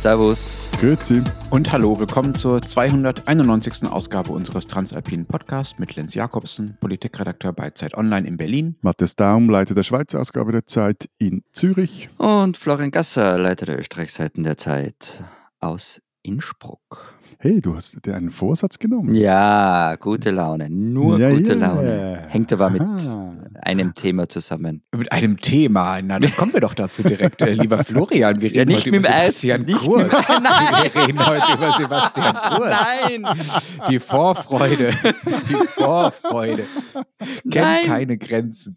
Servus. Grüezi. Und hallo, willkommen zur 291. Ausgabe unseres Transalpinen Podcasts mit Lenz Jakobsen, Politikredakteur bei Zeit Online in Berlin. Matthias Daum, Leiter der Schweizer Ausgabe der Zeit in Zürich. Und Florian Gasser, Leiter der Österreichseiten der Zeit aus Innsbruck. Hey, du hast dir einen Vorsatz genommen. Ja, gute Laune. Nur Ja, gute ja. Laune. Hängt aber mit Aha. Einem Thema zusammen. Mit einem Thema. Na, dann kommen wir doch dazu direkt. Äh, lieber Florian, wir Ja, reden nicht heute über Sebastian nicht Kurz. Wir reden heute über Sebastian Kurz. Nein! Die Vorfreude. Die Vorfreude. Kennt Nein. keine Grenzen.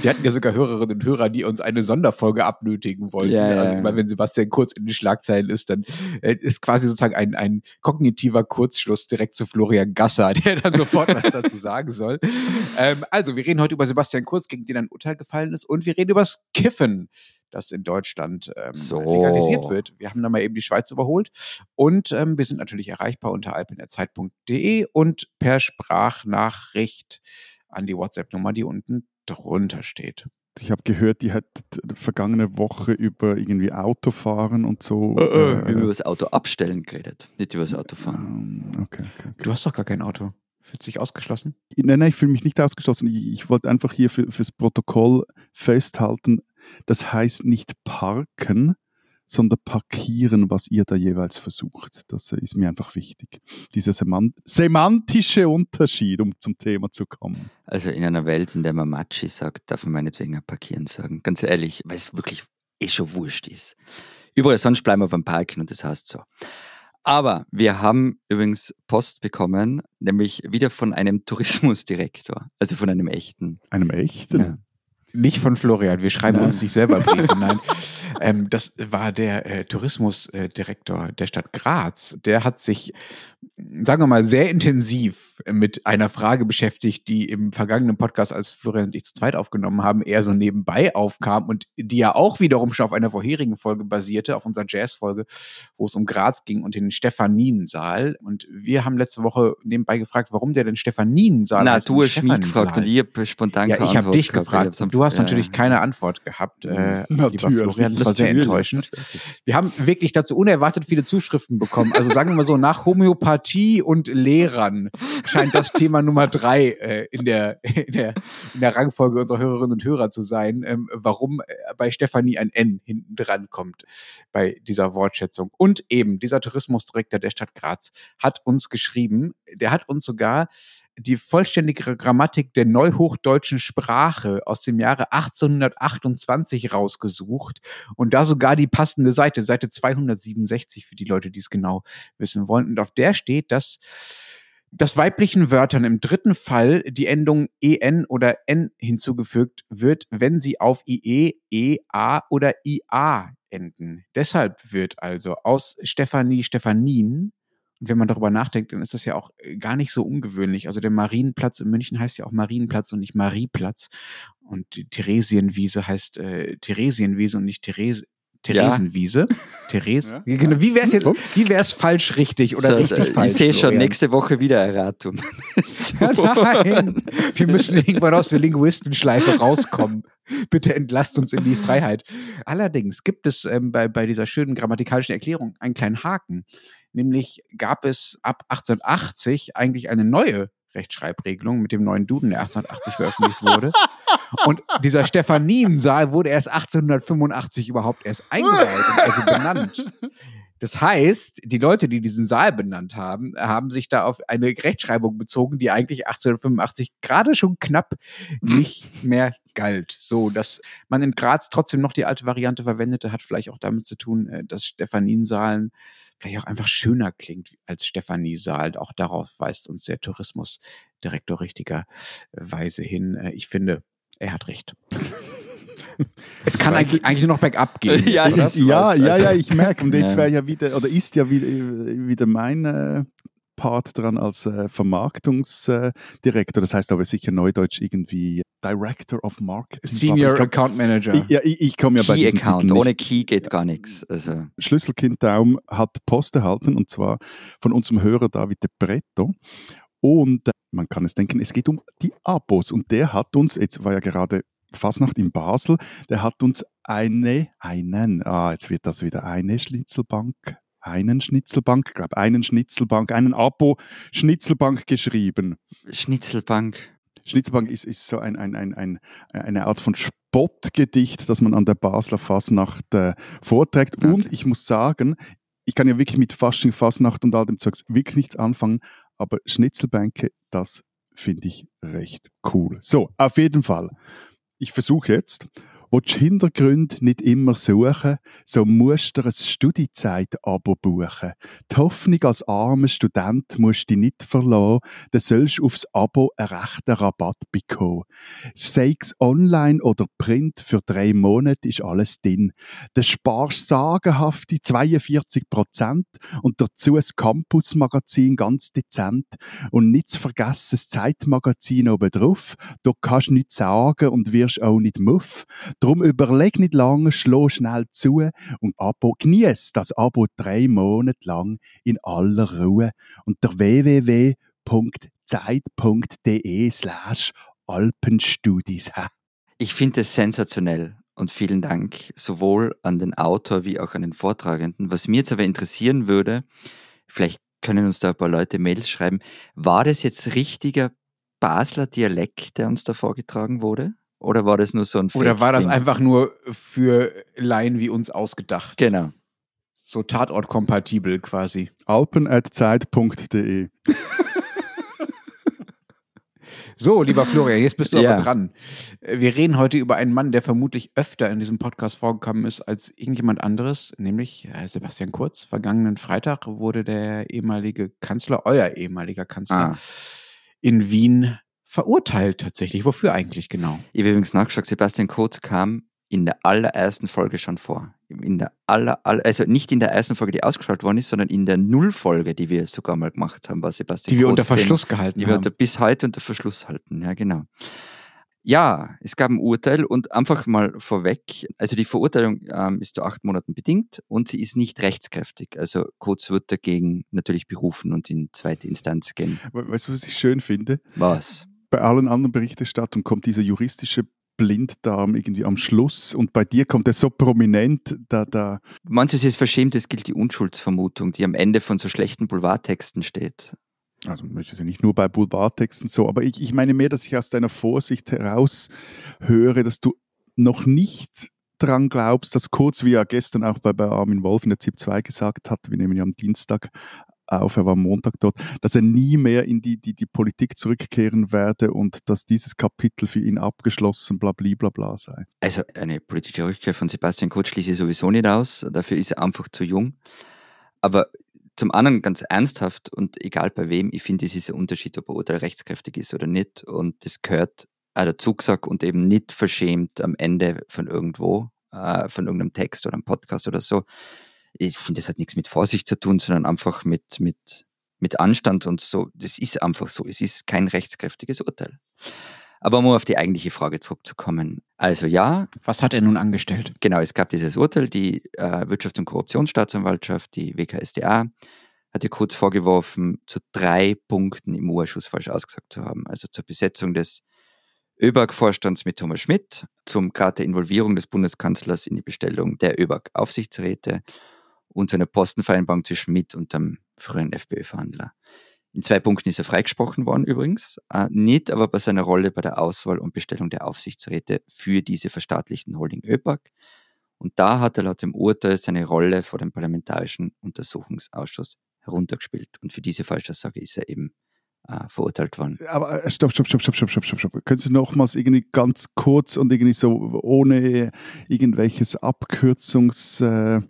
Wir hatten ja sogar Hörerinnen und Hörer, die uns eine Sonderfolge abnötigen wollten. Ja, ja, also ja. immer wenn Sebastian Kurz in den Schlagzeilen ist, dann äh, ist quasi sozusagen ein, ein kognitiver Kurzschluss direkt zu Florian Gasser, der dann sofort was dazu sagen soll. Ähm, also, wir reden heute über Sebastian Kurz, gegen den ein Urteil gefallen ist, und wir reden über das Kiffen das in Deutschland ähm, So. legalisiert wird. Wir haben da mal eben die Schweiz überholt und ähm, wir sind natürlich erreichbar unter alpenerzeit.de und per Sprachnachricht an die WhatsApp-Nummer, die unten drunter steht. Ich habe gehört, die hat vergangene Woche über irgendwie Autofahren und so. Wir haben äh, über das Auto abstellen geredet, nicht über das Autofahren. ähm, okay, okay, okay. Du hast doch gar kein Auto. Fühlt sich ausgeschlossen? Nein, nein, ich fühle mich nicht ausgeschlossen. Ich, ich wollte einfach hier für, fürs Protokoll festhalten, das heißt nicht parken, sondern parkieren, was ihr da jeweils versucht. Das ist mir einfach wichtig. Dieser seman semantische Unterschied, um zum Thema zu kommen. Also in einer Welt, in der man Matschi sagt, darf man meinetwegen auch parkieren sagen. Ganz ehrlich, weil es wirklich eh schon wurscht ist. Überall sonst bleiben wir beim Parken und das heißt so. Aber wir haben übrigens Post bekommen, nämlich wieder von einem Tourismusdirektor, also von einem echten. Einem echten? Ja. Nicht von Florian, wir schreiben Nein. uns nicht selber Briefe, nein. Ähm, das war der äh, Tourismusdirektor der Stadt Graz. Der hat sich, sagen wir mal, sehr intensiv mit einer Frage beschäftigt, die im vergangenen Podcast, als Florian und ich zu zweit aufgenommen haben, eher so nebenbei aufkam und die ja auch wiederum schon auf einer vorherigen Folge basierte, auf unserer Jazz-Folge, wo es um Graz ging und den Stephaniensaal. Und wir haben letzte Woche nebenbei gefragt, warum der denn Stephaniensaal Na, heißt du und hast mich gefragt und ich habe spontan Ja, ich habe dich gefragt. Hab's Du hast ja. natürlich keine Antwort gehabt, äh, lieber. Florian. Das war sehr enttäuschend. Wir haben wirklich dazu unerwartet viele Zuschriften bekommen. Also sagen wir mal so, nach Homöopathie und Lehrern scheint das Thema Nummer drei äh, in, der, in, der, in der Rangfolge unserer Hörerinnen und Hörer zu sein, ähm, warum äh, bei Stefanie ein N hinten dran kommt bei dieser Wortschätzung. Und eben dieser Tourismusdirektor der Stadt Graz hat uns geschrieben, der hat uns sogar die vollständige Grammatik der neuhochdeutschen Sprache aus dem Jahre 1828 rausgesucht und da sogar die passende Seite, Seite 267 für die Leute, die es genau wissen wollen. Und auf der steht, dass dass weiblichen Wörtern im dritten Fall die Endung en oder n hinzugefügt wird, wenn sie auf ie, e, a oder ia enden. Deshalb wird also aus Stefanie Stephanien und wenn man darüber nachdenkt, dann ist das ja auch äh, gar nicht so ungewöhnlich. Also der Marienplatz in München heißt ja auch Marienplatz und nicht Marieplatz. Und die Theresienwiese heißt äh, Theresienwiese und nicht Therese. Theresienwiese. Therese. Ja. Genau. Wie wäre es jetzt, wie wäre es falsch richtig oder So, richtig äh, falsch? Ich sehe schon, nächste Woche wieder Erratum. Nein, wir müssen irgendwann aus der Linguistenschleife rauskommen. Bitte entlasst uns in die Freiheit. Allerdings gibt es ähm, bei, bei dieser schönen grammatikalischen Erklärung einen kleinen Haken. Nämlich gab es ab 1880 eigentlich eine neue Rechtschreibregelung mit dem neuen Duden, der 1880 veröffentlicht wurde. Und dieser Stephaniensaal wurde erst 1885 überhaupt erst eingeweiht also benannt. Das heißt, die Leute, die diesen Saal benannt haben, haben sich da auf eine Rechtschreibung bezogen, die eigentlich 1885 gerade schon knapp nicht mehr galt. So, dass man in Graz trotzdem noch die alte Variante verwendete, hat vielleicht auch damit zu tun, äh, dass Stephaniensaalen vielleicht auch einfach schöner klingt als Stephaniesaal. Auch darauf weist uns der Tourismusdirektor richtigerweise hin. Äh, Ich finde, er hat recht. Es kann eigentlich, eigentlich nur noch bergab gehen. Ja, ja, das ja, ja, ja, ich merke. Und jetzt wäre ja wieder, oder ist ja wieder, wieder mein äh, Part dran als äh, Vermarktungsdirektor. das heißt aber sicher neudeutsch irgendwie Director of Marketing. Senior ich Account Manager. ich, ja, ich, ich komme ja bei Key diesem Account. Titel Ohne nicht. Key geht gar nichts. Also, Schlüsselkind Daum hat Post erhalten und zwar von unserem Hörer David de Bretto. Und äh, man kann es denken, es geht um die Abos. Und der hat uns, jetzt war ja gerade Fasnacht in Basel. Der hat uns eine, einen, ah, jetzt wird das wieder eine Schnitzelbank, einen Schnitzelbank, ich glaube einen Schnitzelbank, einen Abo Schnitzelbank geschrieben. Schnitzelbank. Schnitzelbank ist, ist so ein, ein, ein, ein, eine Art von Spottgedicht, das man an der Basler Fasnacht äh, vorträgt. Okay. Und ich muss sagen, ich kann ja wirklich mit Fasching, Fasnacht und all dem Zeug wirklich nichts anfangen, aber Schnitzelbänke, das finde ich recht cool. So, auf jeden Fall. Ich versuche jetzt, Willst du Hintergründe nicht immer suchen, so musst du ein Studiezeit-Abo buchen. Die Hoffnung als armer Student musst du nicht verlassen, dann sollst du aufs Abo einen rechten Rabatt bekommen. Sei es online oder print, für drei Monate ist alles drin. Du sparst sagenhafte 42 Prozent und dazu ein Campus-Magazin ganz dezent und nicht zu vergessen das Zeitmagazin oben drauf. Du kannst nichts sagen und wirst auch nicht muff. Drum überleg nicht lange, schlo schnell zu und Abo genieß das Abo drei Monate lang in aller Ruhe unter www.zeit.de slash Alpenstudis. Ich finde es sensationell und vielen Dank sowohl an den Autor wie auch an den Vortragenden. Was mir jetzt aber interessieren würde, vielleicht können uns da ein paar Leute Mails schreiben, war das jetzt richtiger Basler Dialekt, der uns da vorgetragen wurde? Oder war das nur so ein Oder war das einfach nur für Laien wie uns ausgedacht? Genau. So tatortkompatibel quasi. alpen.zeit.de So, lieber Florian, jetzt bist du Ja. aber dran. Wir reden heute über einen Mann, der vermutlich öfter in diesem Podcast vorgekommen ist als irgendjemand anderes, nämlich äh, Sebastian Kurz. Vergangenen Freitag wurde der ehemalige Kanzler, euer ehemaliger Kanzler, Ah. in Wien verurteilt tatsächlich. Wofür eigentlich genau? Ich habe übrigens nachgeschaut, Sebastian Kurz kam in der allerersten Folge schon vor. In der aller, aller, also nicht in der ersten Folge, die ausgestrahlt worden ist, sondern in der Nullfolge, die wir sogar mal gemacht haben, war Sebastian Die wir Kurz unter Thema. Verschluss gehalten Die wir haben. unter, bis heute unter Verschluss halten, ja, genau. Ja, es gab ein Urteil und einfach mal vorweg, also die Verurteilung ähm, ist zu acht Monaten bedingt und sie ist nicht rechtskräftig. Also Kurz wird dagegen natürlich berufen und in zweite Instanz gehen. We- Weißt du, was ich schön finde? Was? Bei allen anderen Berichterstattungen kommt dieser juristische Blinddarm irgendwie am Schluss und bei dir kommt er so prominent, da, da Manches ist verschämt, es gilt die Unschuldsvermutung, die am Ende von so schlechten Boulevardtexten steht. also das ist ja nicht nur bei Boulevardtexten so, aber ich, ich meine mehr, dass ich aus deiner Vorsicht heraus höre, dass du noch nicht dran glaubst, dass kurz wie er gestern auch bei, bei Armin Wolf in der ZIP 2 gesagt hat, wir nehmen ja am Dienstag auf, er war Montag dort, dass er nie mehr in die, die, die Politik zurückkehren werde und dass dieses Kapitel für ihn abgeschlossen, bla bla bla bla sei. Also eine politische Rückkehr von Sebastian Kurz schließe ich sowieso nicht aus. Dafür ist er einfach zu jung. Aber zum anderen ganz ernsthaft und egal bei wem, ich finde, es ist ein Unterschied, ob ein Urteil rechtskräftig ist oder nicht. Und das gehört auch dazu gesagt und eben nicht verschämt am Ende von irgendwo, äh, von irgendeinem Text oder einem Podcast oder so. Ich finde, das hat nichts mit Vorsicht zu tun, sondern einfach mit, mit, mit Anstand und so. Das ist einfach so. Es ist kein rechtskräftiges Urteil. Aber um auf die eigentliche Frage zurückzukommen. Also ja, Was hat er nun angestellt? Genau, es gab dieses Urteil, die äh, Wirtschafts- und Korruptionsstaatsanwaltschaft, die WKSDA, hat ihr kurz vorgeworfen, zu drei Punkten im U-Ausschuss falsch ausgesagt zu haben. Also zur Besetzung des ÖBAG-Vorstands mit Thomas Schmidt, zum Grad der Involvierung des Bundeskanzlers in die Bestellung der ÖBAG-Aufsichtsräte und zu einer Postenvereinbarung zwischen Schmidt und dem früheren FPÖ-Verhandler. In zwei Punkten ist er freigesprochen worden übrigens, äh, nicht aber bei seiner Rolle bei der Auswahl und Bestellung der Aufsichtsräte für diese verstaatlichten Holding ÖPAC. Und da hat er laut dem Urteil seine Rolle vor dem Parlamentarischen Untersuchungsausschuss heruntergespielt. Und für diese Falschaussage ist er eben äh, verurteilt worden. Aber äh, stopp, stopp, stopp, stopp, stopp, stopp, stopp, stopp. Könntest du nochmals irgendwie ganz kurz und irgendwie so ohne irgendwelches Abkürzungs... Äh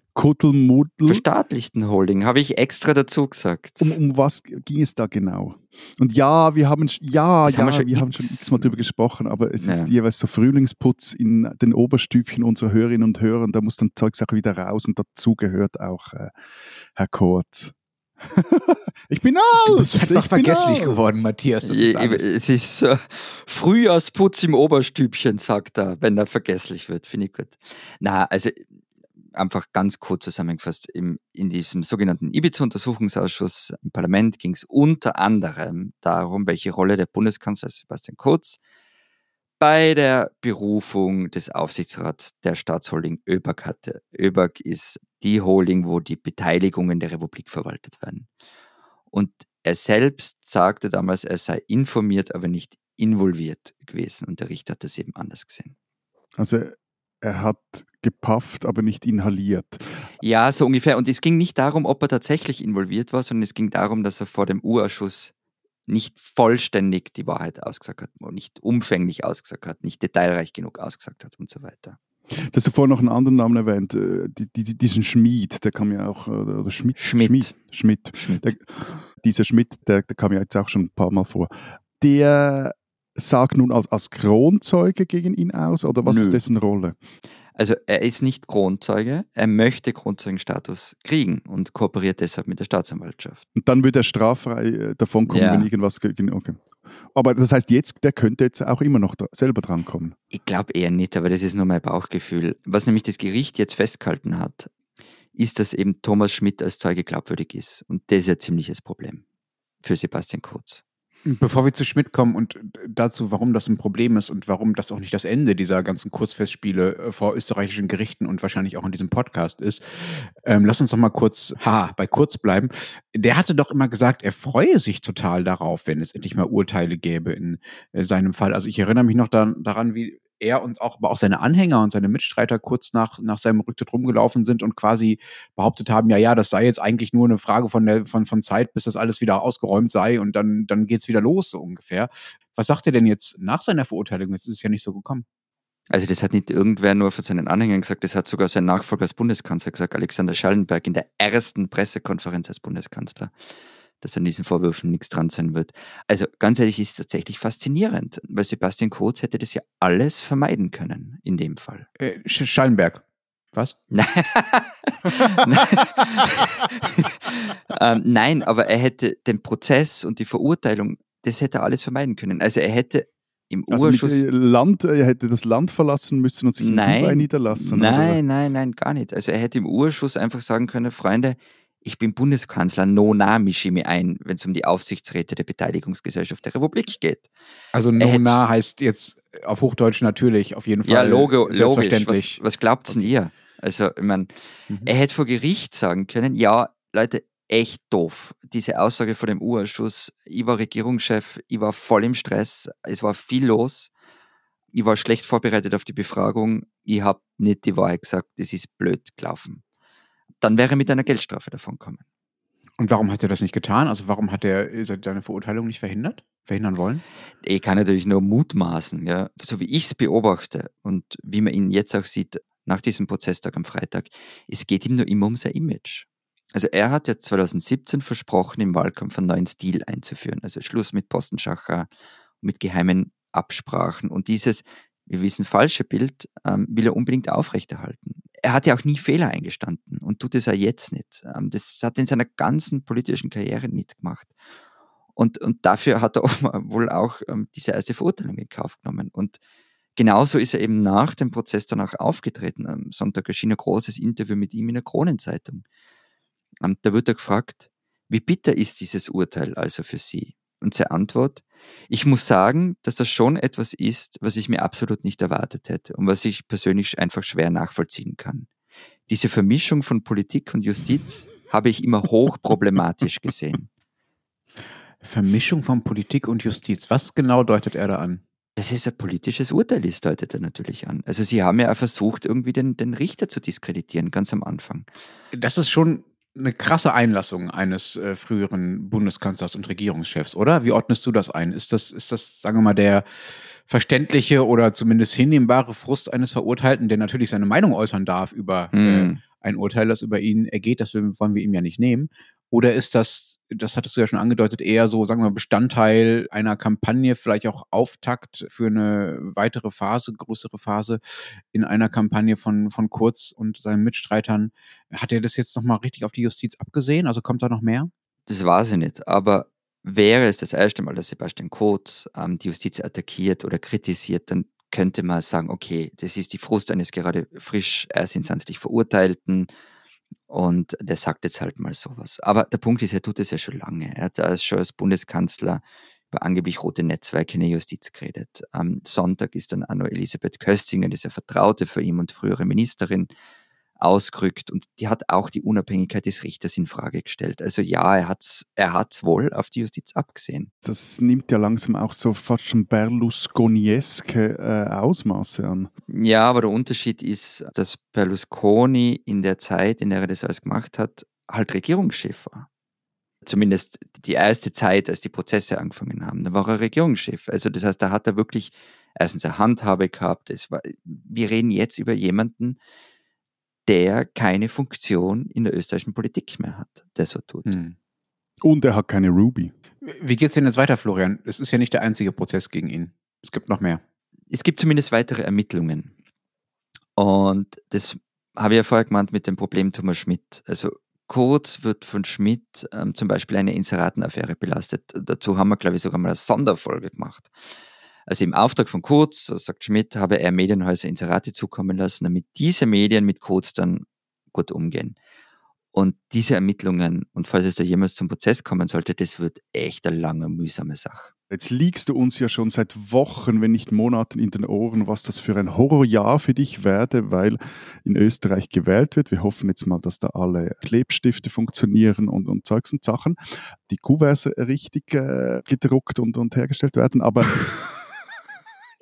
Verstaatlichten Holding, habe ich extra dazu gesagt. Um, um was ging es da genau? Und ja, wir haben, ja, ja, haben wir, wir haben schon x-mal drüber gesprochen, aber es ja. ist jeweils so Frühlingsputz in den Oberstübchen unserer Hörerinnen und Hörer und da muss dann Zeugsache wieder raus und dazu gehört auch äh, Herr Kurz. ich bin alt! Du bist einfach vergesslich geworden, Matthias. Das ist alles. es ist äh, Frühjahrsputz im Oberstübchen, sagt er, wenn er vergesslich wird. Finde ich gut. Na, also einfach ganz kurz zusammengefasst, im, in diesem sogenannten Ibiza-Untersuchungsausschuss im Parlament ging es unter anderem darum, welche Rolle der Bundeskanzler Sebastian Kurz bei der Berufung des Aufsichtsrats der Staatsholding ÖBAG hatte. ÖBAG ist die Holding, wo die Beteiligungen der Republik verwaltet werden. Und er selbst sagte damals, er sei informiert, aber nicht involviert gewesen. Und der Richter hat das eben anders gesehen. Also er hat gepafft, aber nicht inhaliert. Ja, so ungefähr. Und es ging nicht darum, ob er tatsächlich involviert war, sondern es ging darum, dass er vor dem Urausschuss nicht vollständig die Wahrheit ausgesagt hat, nicht umfänglich ausgesagt hat, nicht detailreich genug ausgesagt hat und so weiter. Du hast vorhin noch einen anderen Namen erwähnt, äh, die, die, diesen Schmied, der kam ja auch, oder Schmidt. Schmidt. Schmidt. Schmidt. Der, dieser Schmidt, der, der kam ja jetzt auch schon ein paar Mal vor. Der sagt nun als, als Kronzeuge gegen ihn aus oder was Nö. ist dessen Rolle? Also er ist nicht Kronzeuge, er möchte Kronzeugenstatus kriegen und kooperiert deshalb mit der Staatsanwaltschaft. Und dann wird er straffrei äh, davonkommen, ja. wenn irgendwas... Okay. Aber das heißt jetzt, der könnte jetzt auch immer noch selber drankommen. Ich glaube eher nicht, aber das ist nur mein Bauchgefühl. Was nämlich das Gericht jetzt festgehalten hat, ist, dass eben Thomas Schmidt als Zeuge glaubwürdig ist. Und das ist ein ziemliches Problem für Sebastian Kurz. Bevor wir zu Schmidt kommen und dazu, warum das ein Problem ist und warum das auch nicht das Ende dieser ganzen Kurzfestspiele äh, vor österreichischen Gerichten und wahrscheinlich auch in diesem Podcast ist, ähm, lass uns doch mal kurz, ha, bei Kurz bleiben. Der hatte doch immer gesagt, er freue sich total darauf, wenn es endlich mal Urteile gäbe in äh, seinem Fall. Also ich erinnere mich noch da, daran, wie er und auch, aber auch seine Anhänger und seine Mitstreiter kurz nach, nach seinem Rücktritt rumgelaufen sind und quasi behauptet haben, ja, ja, das sei jetzt eigentlich nur eine Frage von, der, von, von Zeit, bis das alles wieder ausgeräumt sei und dann, dann geht's wieder los, so ungefähr. Was sagt er denn jetzt nach seiner Verurteilung? Jetzt ist es ja nicht so gekommen. Also das hat nicht irgendwer nur von seinen Anhängern gesagt, das hat sogar sein Nachfolger als Bundeskanzler gesagt, Alexander Schallenberg in der ersten Pressekonferenz als Bundeskanzler dass an diesen Vorwürfen nichts dran sein wird. Also ganz ehrlich, ist es tatsächlich faszinierend, weil Sebastian Kurz hätte das ja alles vermeiden können in dem Fall. Äh, Schallenberg. Was? ähm, nein, aber er hätte den Prozess und die Verurteilung, das hätte er alles vermeiden können. Also er hätte im also Urschuss. Land, er hätte das Land verlassen müssen und sich nein, in Dubai niederlassen. Nein, oder? nein, nein, gar nicht. Also er hätte im Urschuss einfach sagen können, Freunde, ich bin Bundeskanzler, no na mische mich ein, wenn es um die Aufsichtsräte der Beteiligungsgesellschaft der Republik geht. Also no na heißt jetzt auf Hochdeutsch natürlich, auf jeden Fall. Ja, logo, logisch. Was, was glaubt denn ihr? Also, ich meine, mhm. er hätte vor Gericht sagen können, ja, Leute, echt doof. Diese Aussage vor dem U-Ausschuss, ich war Regierungschef, ich war voll im Stress, es war viel los, ich war schlecht vorbereitet auf die Befragung, ich habe nicht die Wahrheit gesagt, es ist blöd gelaufen dann wäre er mit einer Geldstrafe davon kommen. Und warum hat er das nicht getan? Also warum hat er seine Verurteilung nicht verhindert, verhindern wollen? Ich kann natürlich nur mutmaßen, ja. So wie ich es beobachte und wie man ihn jetzt auch sieht nach diesem Prozesstag am Freitag, es geht ihm nur immer um sein Image. Also er hat ja 2017 versprochen, im Wahlkampf einen neuen Stil einzuführen. Also Schluss mit Postenschacher, mit geheimen Absprachen. Und dieses, wir wissen, falsche Bild ähm, will er unbedingt aufrechterhalten er hat ja auch nie Fehler eingestanden und tut es ja jetzt nicht. Ähm, das hat er in seiner ganzen politischen Karriere nicht gemacht. Und, und dafür hat er wohl auch ähm, diese erste Verurteilung in Kauf genommen. Und genauso ist er eben nach dem Prozess dann auch aufgetreten. Am Sonntag erschien ein großes Interview mit ihm in der Kronenzeitung. Ähm, da wird er gefragt, wie bitter ist dieses Urteil also für Sie? Und seine Antwort, ich muss sagen, dass das schon etwas ist, was ich mir absolut nicht erwartet hätte und was ich persönlich einfach schwer nachvollziehen kann. Diese Vermischung von Politik und Justiz habe ich immer hochproblematisch gesehen. Vermischung von Politik und Justiz. Was genau deutet er da an? Das ist ein politisches Urteil, ist, deutet er natürlich an. Also Sie haben ja auch versucht, irgendwie den, den Richter zu diskreditieren, ganz am Anfang. Das ist schon eine krasse Einlassung eines äh, früheren Bundeskanzlers und Regierungschefs, oder? Wie ordnest du das ein? Ist das, ist das, sagen wir mal, der verständliche oder zumindest hinnehmbare Frust eines Verurteilten, der natürlich seine Meinung äußern darf über mm. äh, hm. ein Urteil, das über ihn ergeht, das wollen wir ihm ja nicht nehmen? Oder ist das das hattest du ja schon angedeutet, eher so, sagen wir mal, Bestandteil einer Kampagne, vielleicht auch Auftakt für eine weitere Phase, größere Phase in einer Kampagne von, von Kurz und seinen Mitstreitern. Hat er das jetzt nochmal richtig auf die Justiz abgesehen? Also kommt da noch mehr? Das weiß ich nicht, aber wäre es das erste Mal, dass Sebastian Kurz ähm, die Justiz attackiert oder kritisiert, dann könnte man sagen, okay, das ist die Frust eines gerade frisch erstinstanzlich Verurteilten, und der sagt jetzt halt mal sowas. Aber der Punkt ist, er tut es ja schon lange. Er hat als schon als Bundeskanzler über angeblich rote Netzwerke in der Justiz geredet. Am Sonntag ist dann auch noch Elisabeth Köstinger, diese Vertraute für ihn und frühere Ministerin, ausgerückt und die hat auch die Unabhängigkeit des Richters in Frage gestellt. Also ja, er hat's, er hat's wohl auf die Justiz abgesehen. Das nimmt ja langsam auch so fast schon Berlusconieske äh, Ausmaße an. Ja, aber der Unterschied ist, dass Berlusconi in der Zeit, in der er das alles gemacht hat, halt Regierungschef war. Zumindest die erste Zeit, als die Prozesse angefangen haben, da war er Regierungschef. Also das heißt, da hat er wirklich erstens eine Handhabe gehabt. War, wir reden jetzt über jemanden, der keine Funktion in der österreichischen Politik mehr hat, der so tut. Hm. Und er hat keine Ruby. Wie geht es denn jetzt weiter, Florian? Es ist ja nicht der einzige Prozess gegen ihn. Es gibt noch mehr. Es gibt zumindest weitere Ermittlungen. Und das habe ich ja vorher gemeint mit dem Problem Thomas Schmidt. Also Kurz wird von Schmidt ähm, zum Beispiel eine Inseratenaffäre belastet. Dazu haben wir, glaube ich, sogar mal eine Sonderfolge gemacht. Also im Auftrag von Kurz, sagt Schmidt, habe er Medienhäuser Inserate zukommen lassen, damit diese Medien mit Kurz dann gut umgehen. Und diese Ermittlungen, und falls es da jemals zum Prozess kommen sollte, das wird echt eine lange, mühsame Sache. Jetzt liegst du uns ja schon seit Wochen, wenn nicht Monaten in den Ohren, was das für ein Horrorjahr für dich werde, weil in Österreich gewählt wird. Wir hoffen jetzt mal, dass da alle Klebstifte funktionieren und, und Zeugs und Sachen, die Kuverts richtig äh, gedruckt und, und hergestellt werden. Aber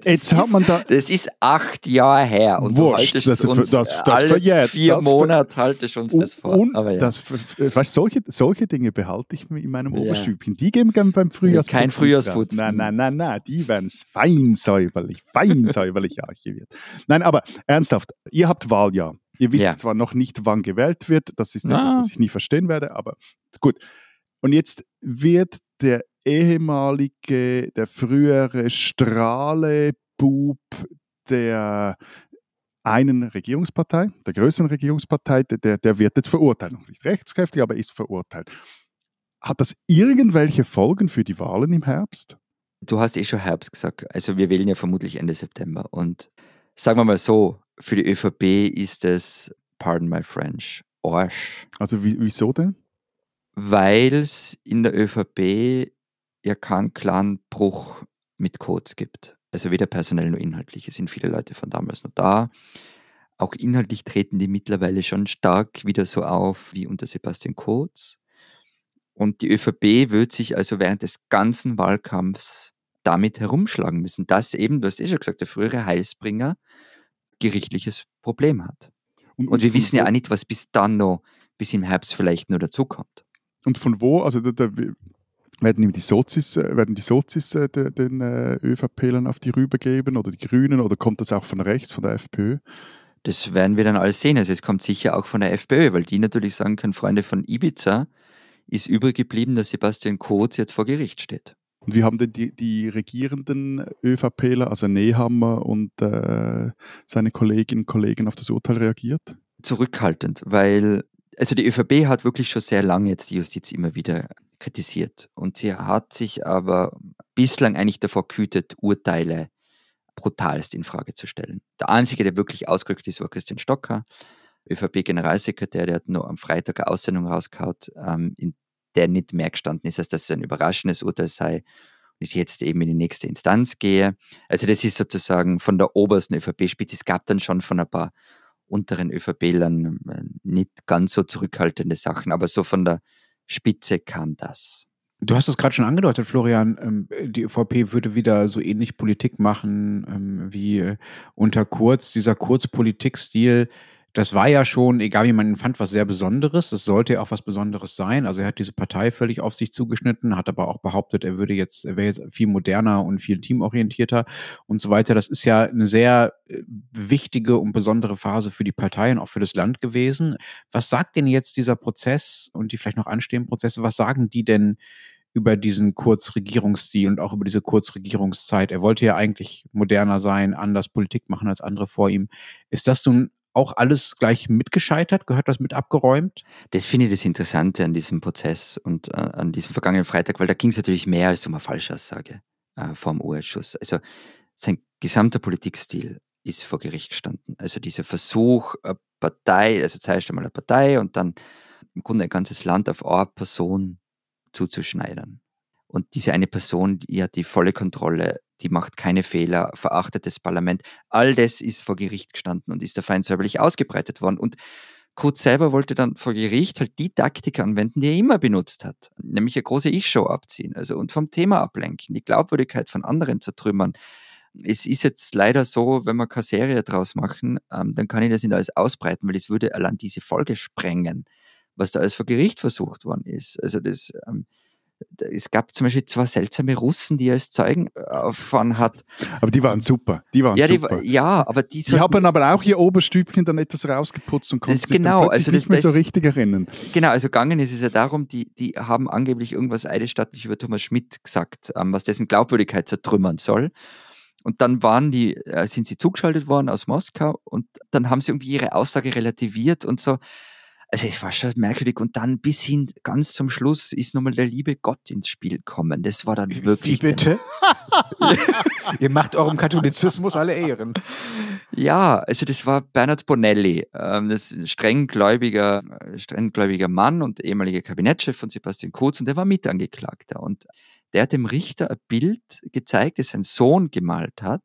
Jetzt hat man da. Das ist acht Jahre her und Wurscht, du das, uns das, das, alle verjährt. vier Monate haltest uns das vor. Und ja. das, weißt, solche, solche Dinge behalte ich mir in meinem ja. Oberstübchen. Die geben gerne beim Frühjahrsputzen. Kein Frühjahrsputzen. Nein, nein, nein, nein. Die werden fein säuberlich, fein säuberlich archiviert. Nein, aber ernsthaft, ihr habt Wahljahr. Ihr wisst ja. zwar noch nicht, wann gewählt wird. Das ist etwas, ah. das ich nie verstehen werde, aber gut. Und jetzt wird der ehemalige, der frühere Strahle-Bub der einen Regierungspartei, der größeren Regierungspartei, der, der wird jetzt verurteilt. Noch nicht rechtskräftig, aber ist verurteilt. Hat das irgendwelche Folgen für die Wahlen im Herbst? Du hast eh schon Herbst gesagt. Also wir wählen ja vermutlich Ende September. Und sagen wir mal so, für die ÖVP ist es, pardon my French, Arsch. Also wieso denn? Weil es in der ÖVP ja keinen klaren Bruch mit Codes gibt. Also weder personell noch inhaltlich. Es sind viele Leute von damals noch da. Auch inhaltlich treten die mittlerweile schon stark wieder so auf wie unter Sebastian Kurz. Und die ÖVP wird sich also während des ganzen Wahlkampfs damit herumschlagen müssen, dass eben, du hast eh schon gesagt, der frühere Heilsbringer gerichtliches Problem hat. Und, und wir wissen ja auch nicht, was bis dann noch, bis im Herbst vielleicht nur dazukommt. Und von wo, also da, da, werden die Sozis, äh, werden die Sozis äh, den, den äh, ÖVP-Lern auf die Rübe geben oder die Grünen oder kommt das auch von rechts, von der FPÖ? Das werden wir dann alles sehen. Also es kommt sicher auch von der FPÖ, weil die natürlich sagen können, Freunde von Ibiza ist übrig geblieben, dass Sebastian Kurz jetzt vor Gericht steht. Und wie haben denn die, die regierenden ÖVPler, also Nehammer und äh, seine Kolleginnen und Kollegen auf das Urteil reagiert? Zurückhaltend, weil also die ÖVP hat wirklich schon sehr lange jetzt die Justiz immer wieder kritisiert. Und sie hat sich aber bislang eigentlich davor gehütet, Urteile brutalst in Frage zu stellen. Der einzige, der wirklich ausgerückt ist, war Christian Stocker, ÖVP-Generalsekretär, der hat nur am Freitag eine Aussendung rausgehauen, ähm, in der nicht mehr gestanden ist, als dass es ein überraschendes Urteil sei und ich jetzt eben in die nächste Instanz gehe. Also das ist sozusagen von der obersten ÖVP-Spitze. Es gab dann schon von ein paar unteren ÖVP-Lern äh, nicht ganz so zurückhaltende Sachen, aber so von der Spitze kam das. Du hast es gerade schon angedeutet, Florian. Ähm, die ÖVP würde wieder so ähnlich Politik machen ähm, wie unter Kurz. Dieser Kurz-Politikstil, das war ja schon, egal wie man ihn fand, was sehr Besonderes. Das sollte ja auch was Besonderes sein. Also er hat diese Partei völlig auf sich zugeschnitten, hat aber auch behauptet, er würde jetzt, er wäre jetzt viel moderner und viel teamorientierter und so weiter. Das ist ja eine sehr äh, wichtige und besondere Phase für die Partei und auch für das Land gewesen. Was sagt denn jetzt dieser Prozess und die vielleicht noch anstehenden Prozesse, was sagen die denn über diesen Kurzregierungsstil und auch über diese Kurzregierungszeit. Er wollte ja eigentlich moderner sein, anders Politik machen als andere vor ihm. Ist das nun auch alles gleich mitgescheitert? Gehört das mit abgeräumt? Das finde ich das Interessante an diesem Prozess und äh, an diesem vergangenen Freitag, weil da ging es natürlich mehr als um eine Falschaussage äh, vom U-Ausschuss. Also sein gesamter Politikstil ist vor Gericht gestanden. Also dieser Versuch, eine Partei, also zuerst einmal eine Partei und dann im Grunde ein ganzes Land auf eine Person zuzuschneidern. Und diese eine Person, die hat die volle Kontrolle, die macht keine Fehler, verachtet das Parlament. All das ist vor Gericht gestanden und ist der Feind säuberlich ausgebreitet worden. Und Kurz selber wollte dann vor Gericht halt die Taktik anwenden, die er immer benutzt hat, nämlich eine große Ich-Show abziehen, also und vom Thema ablenken, die Glaubwürdigkeit von anderen zertrümmern. Es ist jetzt leider so, wenn wir keine Serie draus machen, ähm, dann kann ich das nicht alles ausbreiten, weil es würde allein diese Folge sprengen, was da alles vor Gericht versucht worden ist. Also das, ähm, es gab zum Beispiel zwei seltsame Russen, die er als Zeugen äh, aufgefahren hat. Aber die waren super. Die waren ja, super. Die, ja, aber die, die haben aber auch ihr Oberstübchen dann etwas rausgeputzt und konnten sich genau, dann also nicht das, mehr so das, richtig erinnern. Genau, also gegangen ist es ja darum, die, die haben angeblich irgendwas eidesstattlich über Thomas Schmidt gesagt, ähm, was dessen Glaubwürdigkeit zertrümmern soll. Und dann waren die, äh, sind sie zugeschaltet worden aus Moskau und dann haben sie irgendwie ihre Aussage relativiert und so. Also es war schon merkwürdig und dann bis hin ganz zum Schluss ist nochmal der liebe Gott ins Spiel gekommen. Das war dann wirklich. Wie bitte? Ihr macht eurem Katholizismus alle Ehren. Ja, also das war Bernhard Bonelli, ähm, das ist ein strenggläubiger, äh, strenggläubiger Mann und ehemaliger Kabinettschef von Sebastian Kurz und der war Mitangeklagter. Und der hat dem Richter ein Bild gezeigt, das sein Sohn gemalt hat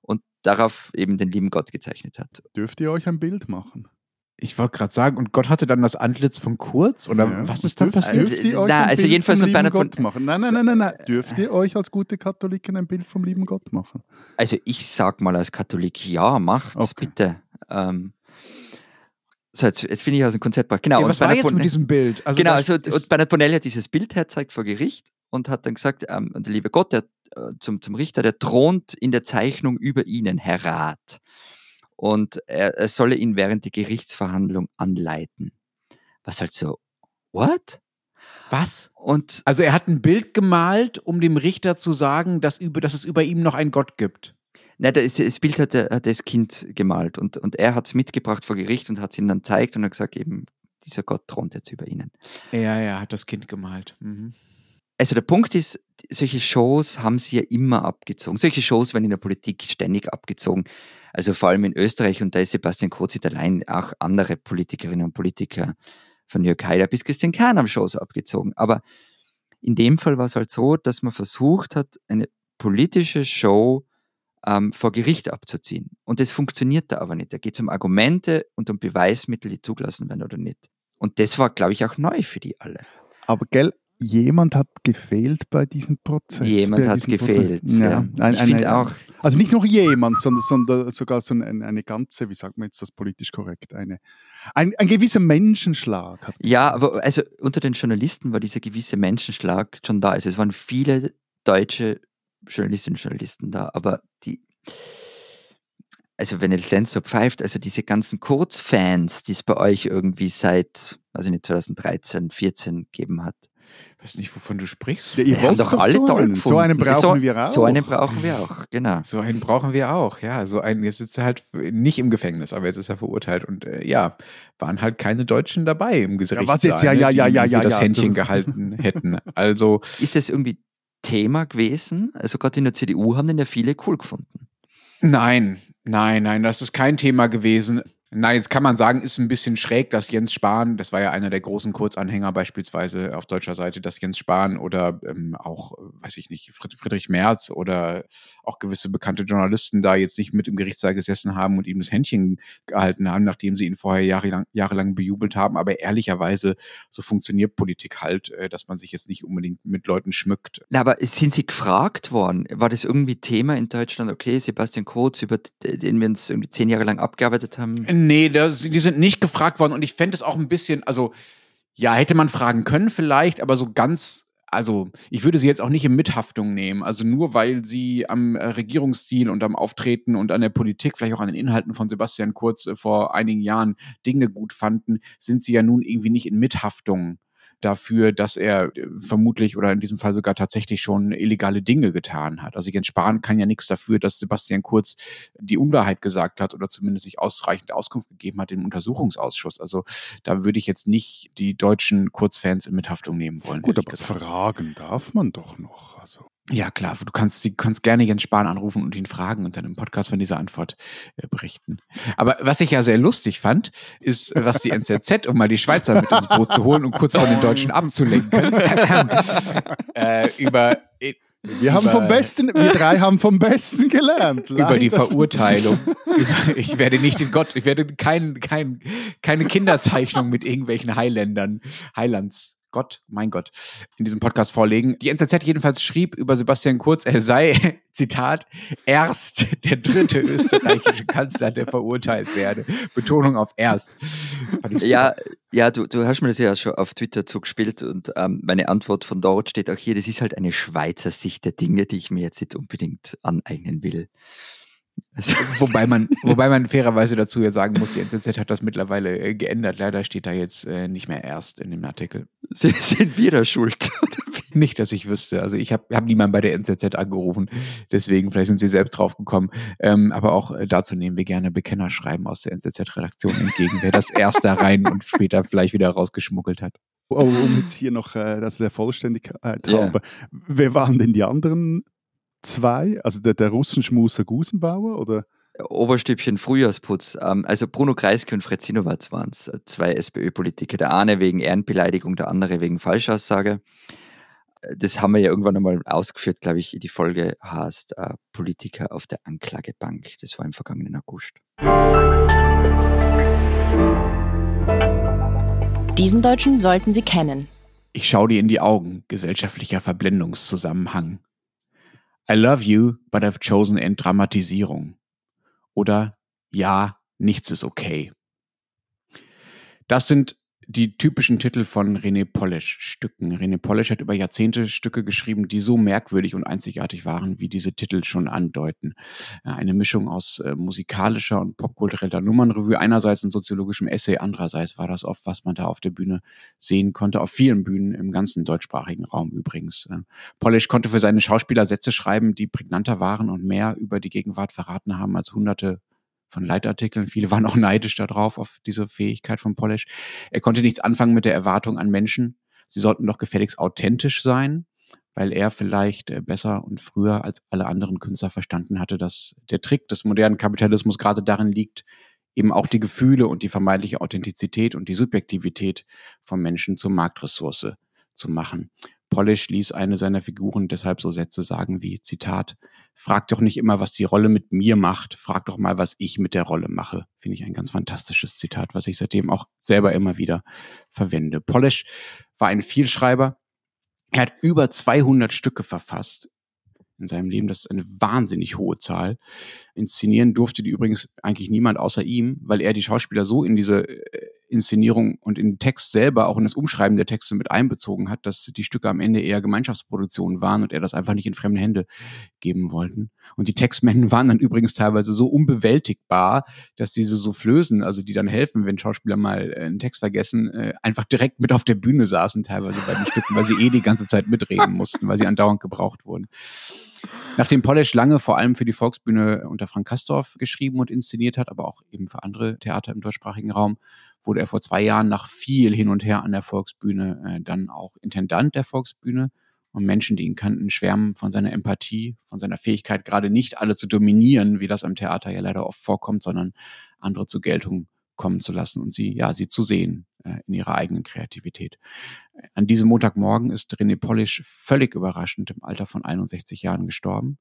und darauf eben den lieben Gott gezeichnet hat. Dürft ihr euch ein Bild machen? Ich wollte gerade sagen, und Gott hatte dann das Antlitz von Kurz? Oder Ja. was ist dann passiert? Dürft ihr euch Na, ein also Bild jedenfalls vom mit lieben Bernhard Gott machen? Nein, nein, nein, nein, nein. Dürft ihr euch als gute Katholiken ein Bild vom lieben Gott machen? Also ich sag mal als Katholik, ja, macht's Okay. bitte. Ähm, so, jetzt, jetzt bin ich aus dem Konzept gebracht. Genau, Ja, und was war Bernhard jetzt mit Bonelli- diesem Bild? Also genau, also und Bernhard Bonelli hat dieses Bild herzeigt vor Gericht und hat dann gesagt, ähm, und der liebe Gott, der, äh, zum, zum Richter, der thront in der Zeichnung über ihnen, Herr Rat. Und er, er solle ihn während der Gerichtsverhandlung anleiten. Was halt so, what? was? Und Also er hat ein Bild gemalt, um dem Richter zu sagen, dass, über, dass es über ihm noch einen Gott gibt. Na, das, das Bild hat, der- hat das Kind gemalt und, und er hat es mitgebracht vor Gericht und hat es ihm dann gezeigt und hat gesagt, eben, dieser Gott thront jetzt über ihnen. Ja, ja, hat das Kind gemalt. Mhm. Also der Punkt ist, solche Shows haben sie ja immer abgezogen. Solche Shows werden in der Politik ständig abgezogen. Also vor allem in Österreich und da ist Sebastian Kurz nicht allein, auch andere Politikerinnen und Politiker von Jörg Haider bis Christian Kern haben Shows abgezogen. Aber in dem Fall war es halt so, dass man versucht hat, eine politische Show ähm, vor Gericht abzuziehen. Und das funktioniert da aber nicht. Da geht es um Argumente und um Beweismittel, die zugelassen werden oder nicht. Und das war, glaube ich, auch neu für die alle. Aber gell, jemand hat gefehlt bei diesem Prozess. Jemand hat gefehlt. Prozess. Ja. Ein, ich finde auch. Also nicht nur jemand, sondern, sondern sogar so eine, eine ganze, wie sagt man jetzt das politisch korrekt, eine, ein, ein gewisser Menschenschlag. Hat Ja, aber also unter den Journalisten war dieser gewisse Menschenschlag schon da. Also es waren viele deutsche Journalistinnen und Journalisten da, aber die, also wenn jetzt Lenz so pfeift, also diese ganzen Kurzfans, die es bei euch irgendwie seit, also nicht 2013, 14 gegeben hat. Ich weiß nicht, wovon du sprichst. Ja, ihr Die haben wollt doch doch alle so einen. So einen brauchen so, wir auch. So einen brauchen wir auch, genau. So einen brauchen wir auch, ja. So einen, jetzt sitzt er halt nicht im Gefängnis, aber jetzt ist er verurteilt. Und äh, ja, waren halt keine Deutschen dabei im Gerichtssaal, was jetzt? Ja, ne, ja, ja, die ja, für ja, das ja. Händchen gehalten hätten. Also, Ist das irgendwie Thema gewesen? Also gerade in der CDU haben den ja viele cool gefunden. nein, nein, nein, das ist kein Thema gewesen. Nein, jetzt kann man sagen, ist ein bisschen schräg, dass Jens Spahn, das war ja einer der großen Kurzanhänger beispielsweise auf deutscher Seite, dass Jens Spahn oder ähm, auch, weiß ich nicht, Fried- Friedrich Merz oder auch gewisse bekannte Journalisten da jetzt nicht mit im Gerichtssaal gesessen haben und ihm das Händchen gehalten haben, nachdem sie ihn vorher jahrelang, jahrelang bejubelt haben. Aber ehrlicherweise, so funktioniert Politik halt, äh, dass man sich jetzt nicht unbedingt mit Leuten schmückt. Na, aber sind Sie gefragt worden? War das irgendwie Thema in Deutschland? Okay, Sebastian Kurz, über den wir uns irgendwie zehn Jahre lang abgearbeitet haben. Nee, das, die sind nicht gefragt worden und ich fände es auch ein bisschen, also ja, hätte man fragen können vielleicht, aber so ganz, also ich würde sie jetzt auch nicht in Mithaftung nehmen. Also nur weil sie am äh, Regierungsstil und am Auftreten und an der Politik, vielleicht auch an den Inhalten von Sebastian Kurz äh, vor einigen Jahren Dinge gut fanden, sind sie ja nun irgendwie nicht in Mithaftung dafür, dass er äh, vermutlich oder in diesem Fall sogar tatsächlich schon illegale Dinge getan hat. Also Jens Spahn kann ja nichts dafür, dass Sebastian Kurz die Unwahrheit gesagt hat oder zumindest nicht ausreichend Auskunft gegeben hat im Untersuchungsausschuss. Also da würde ich jetzt nicht die deutschen Kurzfans in Mithaftung nehmen wollen. Gut, aber gesagt. fragen darf man doch noch. Also. Ja, klar. Du kannst, du kannst gerne Jens Spahn anrufen und ihn fragen und dann im Podcast von dieser Antwort äh, berichten. Aber was ich ja sehr lustig fand, ist, was die NZZ, um mal die Schweizer mit ins Boot zu holen und kurz von den Deutschen abzulenken, äh, über wir haben vom Besten, wir drei haben vom Besten gelernt. Über die Verurteilung. ich werde nicht in Gott, ich werde kein, kein, keine Kinderzeichnung mit irgendwelchen Highlandern, Highlands Gott, mein Gott, in diesem Podcast vorlegen. Die NZZ jedenfalls schrieb über Sebastian Kurz, er sei, Zitat, erst der dritte österreichische Kanzler, der verurteilt werde. Betonung auf erst. Ja, ja, du, du hast mir das ja schon auf Twitter zugespielt und ähm, meine Antwort von dort steht auch hier, das ist halt eine Schweizer Sicht der Dinge, die ich mir jetzt nicht unbedingt aneignen will. wobei, man, wobei man fairerweise dazu ja sagen muss, die NZZ hat das mittlerweile äh, geändert. Leider steht da jetzt äh, nicht mehr erst in dem Artikel. Sie sind wieder schuld. nicht, dass ich wüsste. Also ich habe hab niemanden bei der NZZ angerufen. Deswegen, vielleicht sind sie selbst drauf gekommen. Ähm, aber auch äh, dazu nehmen wir gerne Bekennerschreiben aus der NZZ-Redaktion entgegen, wer das erst da rein und später vielleicht wieder rausgeschmuggelt hat. Oh, um jetzt hier noch äh, das der Vollständigkeit yeah. halber. Wer waren denn die anderen zwei, also der, der Russenschmuser Gusenbauer oder? Oberstübchen Frühjahrsputz. Ähm, also Bruno Kreisky und Fred Sinowatz waren es, äh, zwei SPÖ-Politiker. Der eine wegen Ehrenbeleidigung, der andere wegen Falschaussage. Äh, das haben wir ja irgendwann einmal ausgeführt, glaube ich. Die Folge heißt äh, Politiker auf der Anklagebank. Das war im vergangenen August. Diesen Deutschen sollten Sie kennen. Ich schaue dir in die Augen, gesellschaftlicher Verblendungszusammenhang. I love you, but I've chosen Entdramatisierung. Oder Ja, nichts ist okay. Das sind die typischen Titel von René Polish Stücken. René Polish hat über Jahrzehnte Stücke geschrieben, die so merkwürdig und einzigartig waren, wie diese Titel schon andeuten. Eine Mischung aus äh, musikalischer und popkultureller Nummernrevue, einerseits ein soziologischem Essay, andererseits war das oft, was man da auf der Bühne sehen konnte, auf vielen Bühnen im ganzen deutschsprachigen Raum übrigens. Äh, Polish konnte für seine Schauspieler Sätze schreiben, die prägnanter waren und mehr über die Gegenwart verraten haben als hunderte von Leitartikeln. Viele waren auch neidisch darauf, auf diese Fähigkeit von Polish. Er konnte nichts anfangen mit der Erwartung an Menschen. Sie sollten doch gefälligst authentisch sein, weil er vielleicht äh, besser und früher als alle anderen Künstler verstanden hatte, dass der Trick des modernen Kapitalismus gerade darin liegt, eben auch die Gefühle und die vermeintliche Authentizität und die Subjektivität von Menschen zur Marktressource zu machen. Polish ließ eine seiner Figuren deshalb so Sätze sagen wie, Zitat, frag doch nicht immer, was die Rolle mit mir macht, frag doch mal, was ich mit der Rolle mache. Finde ich ein ganz fantastisches Zitat, was ich seitdem auch selber immer wieder verwende. Polish war ein Vielschreiber. Er hat über 200 Stücke verfasst in seinem Leben. Das ist eine wahnsinnig hohe Zahl. Inszenieren durfte die übrigens eigentlich niemand außer ihm, weil er die Schauspieler so in diese äh, Inszenierung und in den Text selber, auch in das Umschreiben der Texte mit einbezogen hat, dass die Stücke am Ende eher Gemeinschaftsproduktionen waren und er das einfach nicht in fremde Hände geben wollten. Und die Textmengen waren dann übrigens teilweise so unbewältigbar, dass diese Soufflösen, also die dann helfen, wenn Schauspieler mal einen Text vergessen, äh, einfach direkt mit auf der Bühne saßen, teilweise bei den Stücken, weil sie eh die ganze Zeit mitreden mussten, weil sie andauernd gebraucht wurden. Nachdem Polish lange vor allem für die Volksbühne unter Frank Kastorf geschrieben und inszeniert hat, aber auch eben für andere Theater im deutschsprachigen Raum, wurde er vor zwei Jahren nach viel hin und her an der Volksbühne äh, dann auch Intendant der Volksbühne. Und Menschen, die ihn kannten, schwärmen von seiner Empathie, von seiner Fähigkeit, gerade nicht alle zu dominieren, wie das am Theater ja leider oft vorkommt, sondern andere zur Geltung kommen zu lassen und sie, ja, sie zu sehen in ihrer eigenen Kreativität. An diesem Montagmorgen ist René Polish völlig überraschend im Alter von 61 Jahren gestorben.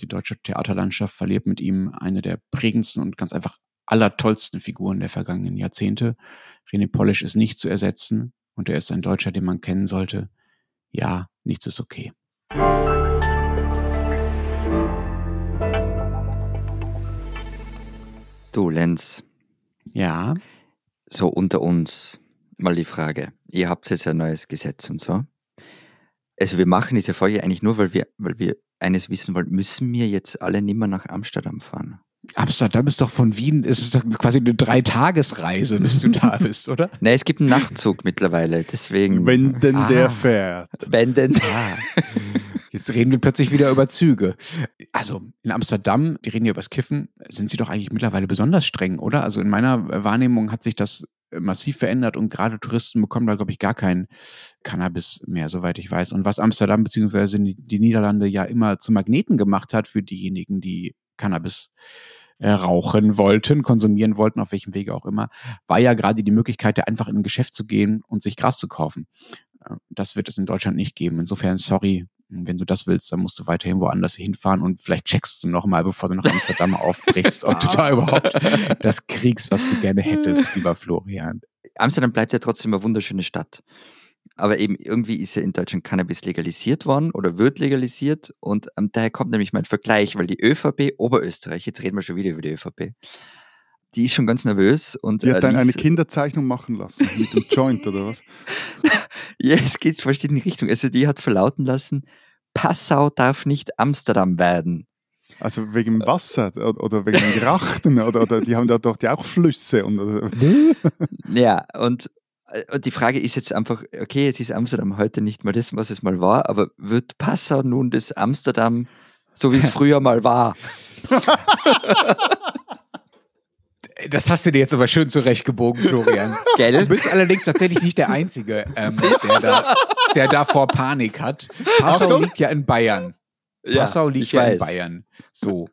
Die deutsche Theaterlandschaft verliert mit ihm eine der prägendsten und ganz einfach allertollsten Figuren der vergangenen Jahrzehnte. René Polish ist nicht zu ersetzen und er ist ein Deutscher, den man kennen sollte. Ja, nichts ist okay. Du, Lenz. Ja. So unter uns mal die Frage. Ihr habt jetzt ein neues Gesetz und so. Also wir machen diese Folge eigentlich nur, weil wir, weil wir eines wissen wollen, müssen wir jetzt alle nimmer nach Amsterdam fahren? Amsterdam ist doch von Wien, es ist doch quasi eine Dreitagesreise, bis du da bist, oder? Nein, es gibt einen Nachtzug mittlerweile, deswegen. Wenn denn ah. der fährt. Wenn denn. Ah. Jetzt reden wir plötzlich wieder über Züge. Also in Amsterdam, die reden ja über das Kiffen, sind sie doch eigentlich mittlerweile besonders streng, oder? Also in meiner Wahrnehmung hat sich das massiv verändert und gerade Touristen bekommen da, glaube ich, gar kein Cannabis mehr, soweit ich weiß. Und was Amsterdam bzw. die Niederlande ja immer zu Magneten gemacht hat für diejenigen, die Cannabis äh, rauchen wollten, konsumieren wollten, auf welchem Wege auch immer, war ja gerade die Möglichkeit, einfach in ein Geschäft zu gehen und sich Gras zu kaufen. Das wird es in Deutschland nicht geben. Insofern, sorry, wenn du das willst, dann musst du weiterhin woanders hinfahren und vielleicht checkst du nochmal, bevor du nach Amsterdam aufbrichst, ob du da überhaupt das kriegst, was du gerne hättest, lieber Florian. Amsterdam bleibt ja trotzdem eine wunderschöne Stadt. Aber eben irgendwie ist ja in Deutschland Cannabis legalisiert worden oder wird legalisiert. Und ähm, daher kommt nämlich mein Vergleich, weil die ÖVP Oberösterreich, jetzt reden wir schon wieder über die ÖVP, die ist schon ganz nervös. Und, Die hat äh, dann eine ließ- Kinderzeichnung machen lassen mit dem Joint oder was? Ja, es geht in verschiedene Richtungen. Also die hat verlauten lassen, Passau darf nicht Amsterdam werden. Also wegen dem Wasser oder, wegen den Grachten oder, oder die haben da doch die auch Flüsse und Ja, und, äh, und die Frage ist jetzt einfach, okay, jetzt ist Amsterdam heute nicht mehr das, was es mal war, aber wird Passau nun das Amsterdam, so wie es früher mal war? Das hast du dir jetzt aber schön zurechtgebogen, Florian. Du Gell? bist allerdings tatsächlich nicht der Einzige, ähm, der, da, der davor Panik hat. Passau Achtung. liegt ja in Bayern. Passau liegt ja in weiß. Bayern. So.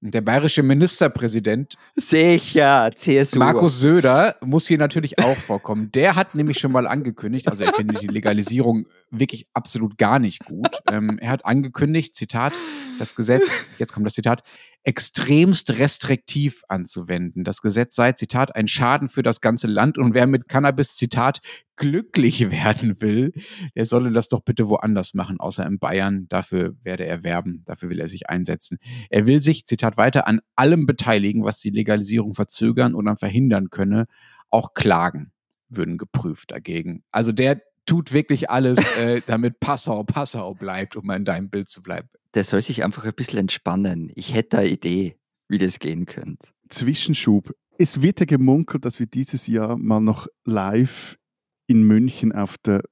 Und der bayerische Ministerpräsident Sicher, CSU. Markus Söder muss hier natürlich auch vorkommen. Der hat nämlich schon mal angekündigt, also er findet die Legalisierung wirklich absolut gar nicht gut. Ähm, er hat angekündigt, Zitat, das Gesetz, jetzt kommt das Zitat, extremst restriktiv anzuwenden. Das Gesetz sei, Zitat, ein Schaden für das ganze Land und wer mit Cannabis, Zitat, glücklich werden will, der solle das doch bitte woanders machen, außer in Bayern. Dafür werde er werben, dafür will er sich einsetzen. Er will sich, Zitat weiter, an allem beteiligen, was die Legalisierung verzögern oder verhindern könne. Auch Klagen würden geprüft dagegen. Also der tut wirklich alles, äh, damit Passau Passau bleibt, um in deinem Bild zu bleiben. Der soll sich einfach ein bisschen entspannen. Ich hätte eine Idee, wie das gehen könnte. Zwischenschub. Es wird ja gemunkelt, dass wir dieses Jahr mal noch live in München auf der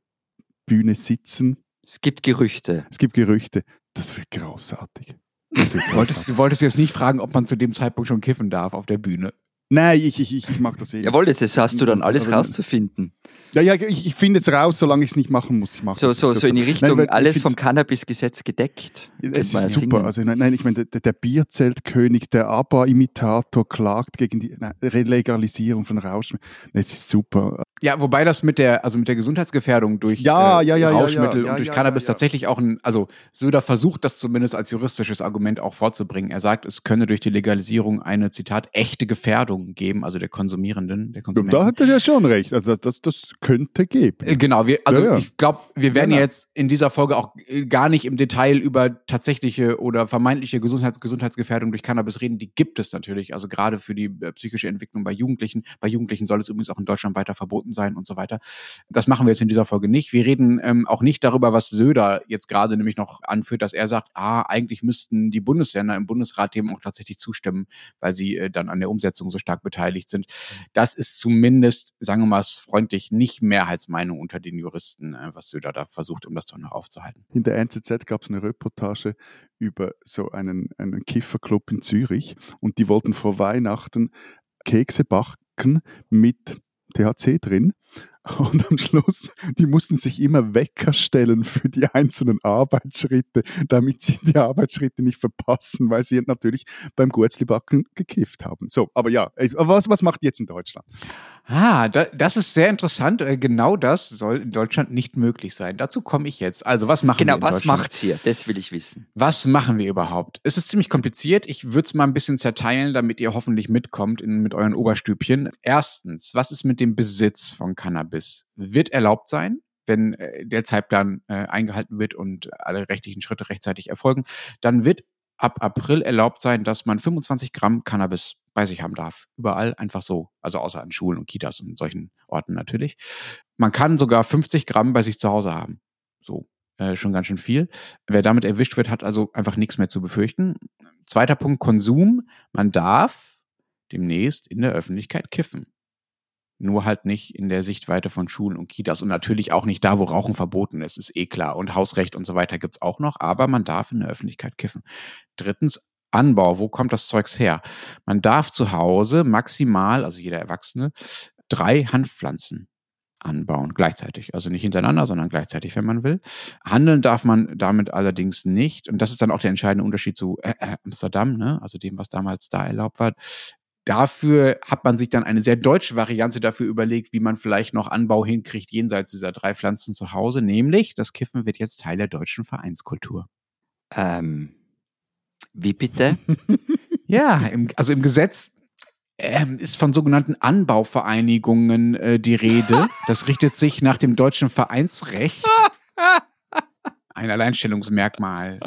Bühne sitzen. Es gibt Gerüchte. Es gibt Gerüchte. Das wird großartig. Das wird Du wolltest, großartig. du wolltest jetzt nicht fragen, ob man zu dem Zeitpunkt schon kiffen darf auf der Bühne. Nein, ich, ich, ich, ich mag das eh. nicht. Jawohl, das das hast du dann alles Aber- rauszufinden. Ja, ja, ich, ich finde es raus, solange ich es nicht machen muss. Ich mag So, so, so in die Nein, Richtung, weil ich alles vom Cannabis-Gesetz gedeckt. Es ist super. singen. Also nein, nein ich meine, der, der Bierzeltkönig, der ABBA-Imitator klagt gegen die nein, Relegalisierung von Rauschmitteln. Es ist super. Ja, wobei das mit der, also mit der Gesundheitsgefährdung durch Ja, äh, ja, ja, ja, Rauschmittel ja, und durch ja, Cannabis ja, ja. tatsächlich auch ein, also Söder versucht das zumindest als juristisches Argument auch vorzubringen. Er sagt, es könne durch die Legalisierung eine, Zitat, echte Gefährdung geben, also der Konsumierenden, der Konsumenten. da hat er ja schon recht. Also das, das könnte geben. Äh, Genau, wir, also Ja, ja. ich glaube, wir werden ja. jetzt in dieser Folge auch äh, gar nicht im Detail über tatsächliche oder vermeintliche Gesundheits Gesundheitsgefährdung durch Cannabis reden. Die gibt es natürlich, also gerade für die äh, psychische Entwicklung bei Jugendlichen. Bei Jugendlichen soll es übrigens auch in Deutschland weiter verboten sein und so weiter. Das machen wir jetzt in dieser Folge nicht. Wir reden ähm, auch nicht darüber, was Söder jetzt gerade nämlich noch anführt, dass er sagt, ah, eigentlich müssten die Bundesländer im Bundesrat dem auch tatsächlich zustimmen, weil sie äh, dann an der Umsetzung so stark beteiligt sind. Das ist zumindest, sagen wir mal freundlich, nicht Mehrheitsmeinung unter den Juristen, äh, was Söder da versucht, um das doch noch aufzuhalten. In der NZZ gab es eine Reportage über so einen, einen Kifferclub in Zürich und die wollten vor Weihnachten Kekse backen mit THC drin. Und am Schluss, die mussten sich immer Wecker stellen für die einzelnen Arbeitsschritte, damit sie die Arbeitsschritte nicht verpassen, weil sie natürlich beim Gurzlibacken gekifft haben. So, aber ja, was, was macht ihr jetzt in Deutschland? Ah, da, das ist sehr interessant. Äh, Genau das soll in Deutschland nicht möglich sein. Dazu komme ich jetzt. Also, was machen wir Genau, was macht's hier? Das will ich wissen. Was machen wir überhaupt? Es ist ziemlich kompliziert. Ich würde es mal ein bisschen zerteilen, damit ihr hoffentlich mitkommt in, mit euren Oberstübchen. Erstens, was ist mit dem Besitz von Cannabis? Wird erlaubt sein, wenn äh, der Zeitplan äh, eingehalten wird und alle rechtlichen Schritte rechtzeitig erfolgen. Dann wird ab April erlaubt sein, dass man 25 Gramm Cannabis bei sich haben darf. Überall einfach so. Also außer an Schulen und Kitas und solchen Orten natürlich. Man kann sogar 50 Gramm bei sich zu Hause haben. So äh, schon ganz schön viel. Wer damit erwischt wird, hat also einfach nichts mehr zu befürchten. Zweiter Punkt, Konsum. Man darf demnächst in der Öffentlichkeit kiffen. Nur halt nicht in der Sichtweite von Schulen und Kitas und natürlich auch nicht da, wo Rauchen verboten ist, ist eh klar. Und Hausrecht und so weiter gibt's auch noch, aber man darf in der Öffentlichkeit kiffen. Drittens, Anbau. Wo kommt das Zeugs her? Man darf zu Hause maximal, also jeder Erwachsene, drei Hanfpflanzen anbauen, gleichzeitig. Also nicht hintereinander, sondern gleichzeitig, wenn man will. Handeln darf man damit allerdings nicht. Und das ist dann auch der entscheidende Unterschied zu äh, äh, Amsterdam, ne? also dem, was damals da erlaubt war. Dafür hat man sich dann eine sehr deutsche Variante dafür überlegt, wie man vielleicht noch Anbau hinkriegt jenseits dieser drei Pflanzen zu Hause, nämlich das Kiffen wird jetzt Teil der deutschen Vereinskultur. Ähm, wie bitte? ja, im, also im Gesetz ähm, ist von sogenannten Anbauvereinigungen äh, die Rede. Das richtet sich nach dem deutschen Vereinsrecht. Ein Alleinstellungsmerkmal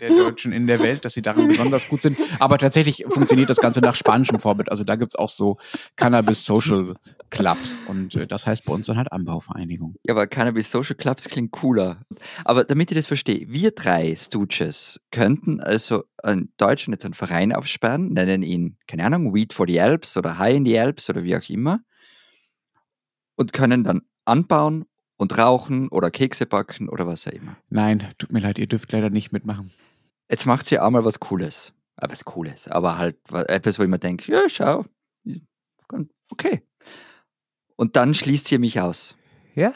der Deutschen in der Welt, dass sie darin besonders gut sind. Aber tatsächlich funktioniert das Ganze nach spanischem Vorbild. Also da gibt es auch so Cannabis Social Clubs und äh, das heißt bei uns dann halt Anbauvereinigung. Ja, aber Cannabis Social Clubs klingt cooler. Aber damit ich das verstehe, wir drei Stooges könnten also in Deutschland jetzt einen Verein aufsperren, nennen ihn, keine Ahnung, Weed for the Alps oder High in the Alps oder wie auch immer und können dann anbauen und rauchen oder Kekse backen oder was auch immer. Nein, tut mir leid, ihr dürft leider nicht mitmachen. Jetzt macht sie auch mal was Cooles. Ah, was Cooles, aber halt etwas, wo ich mir denke, ja, schau, okay. Und dann schließt sie mich aus. Ja?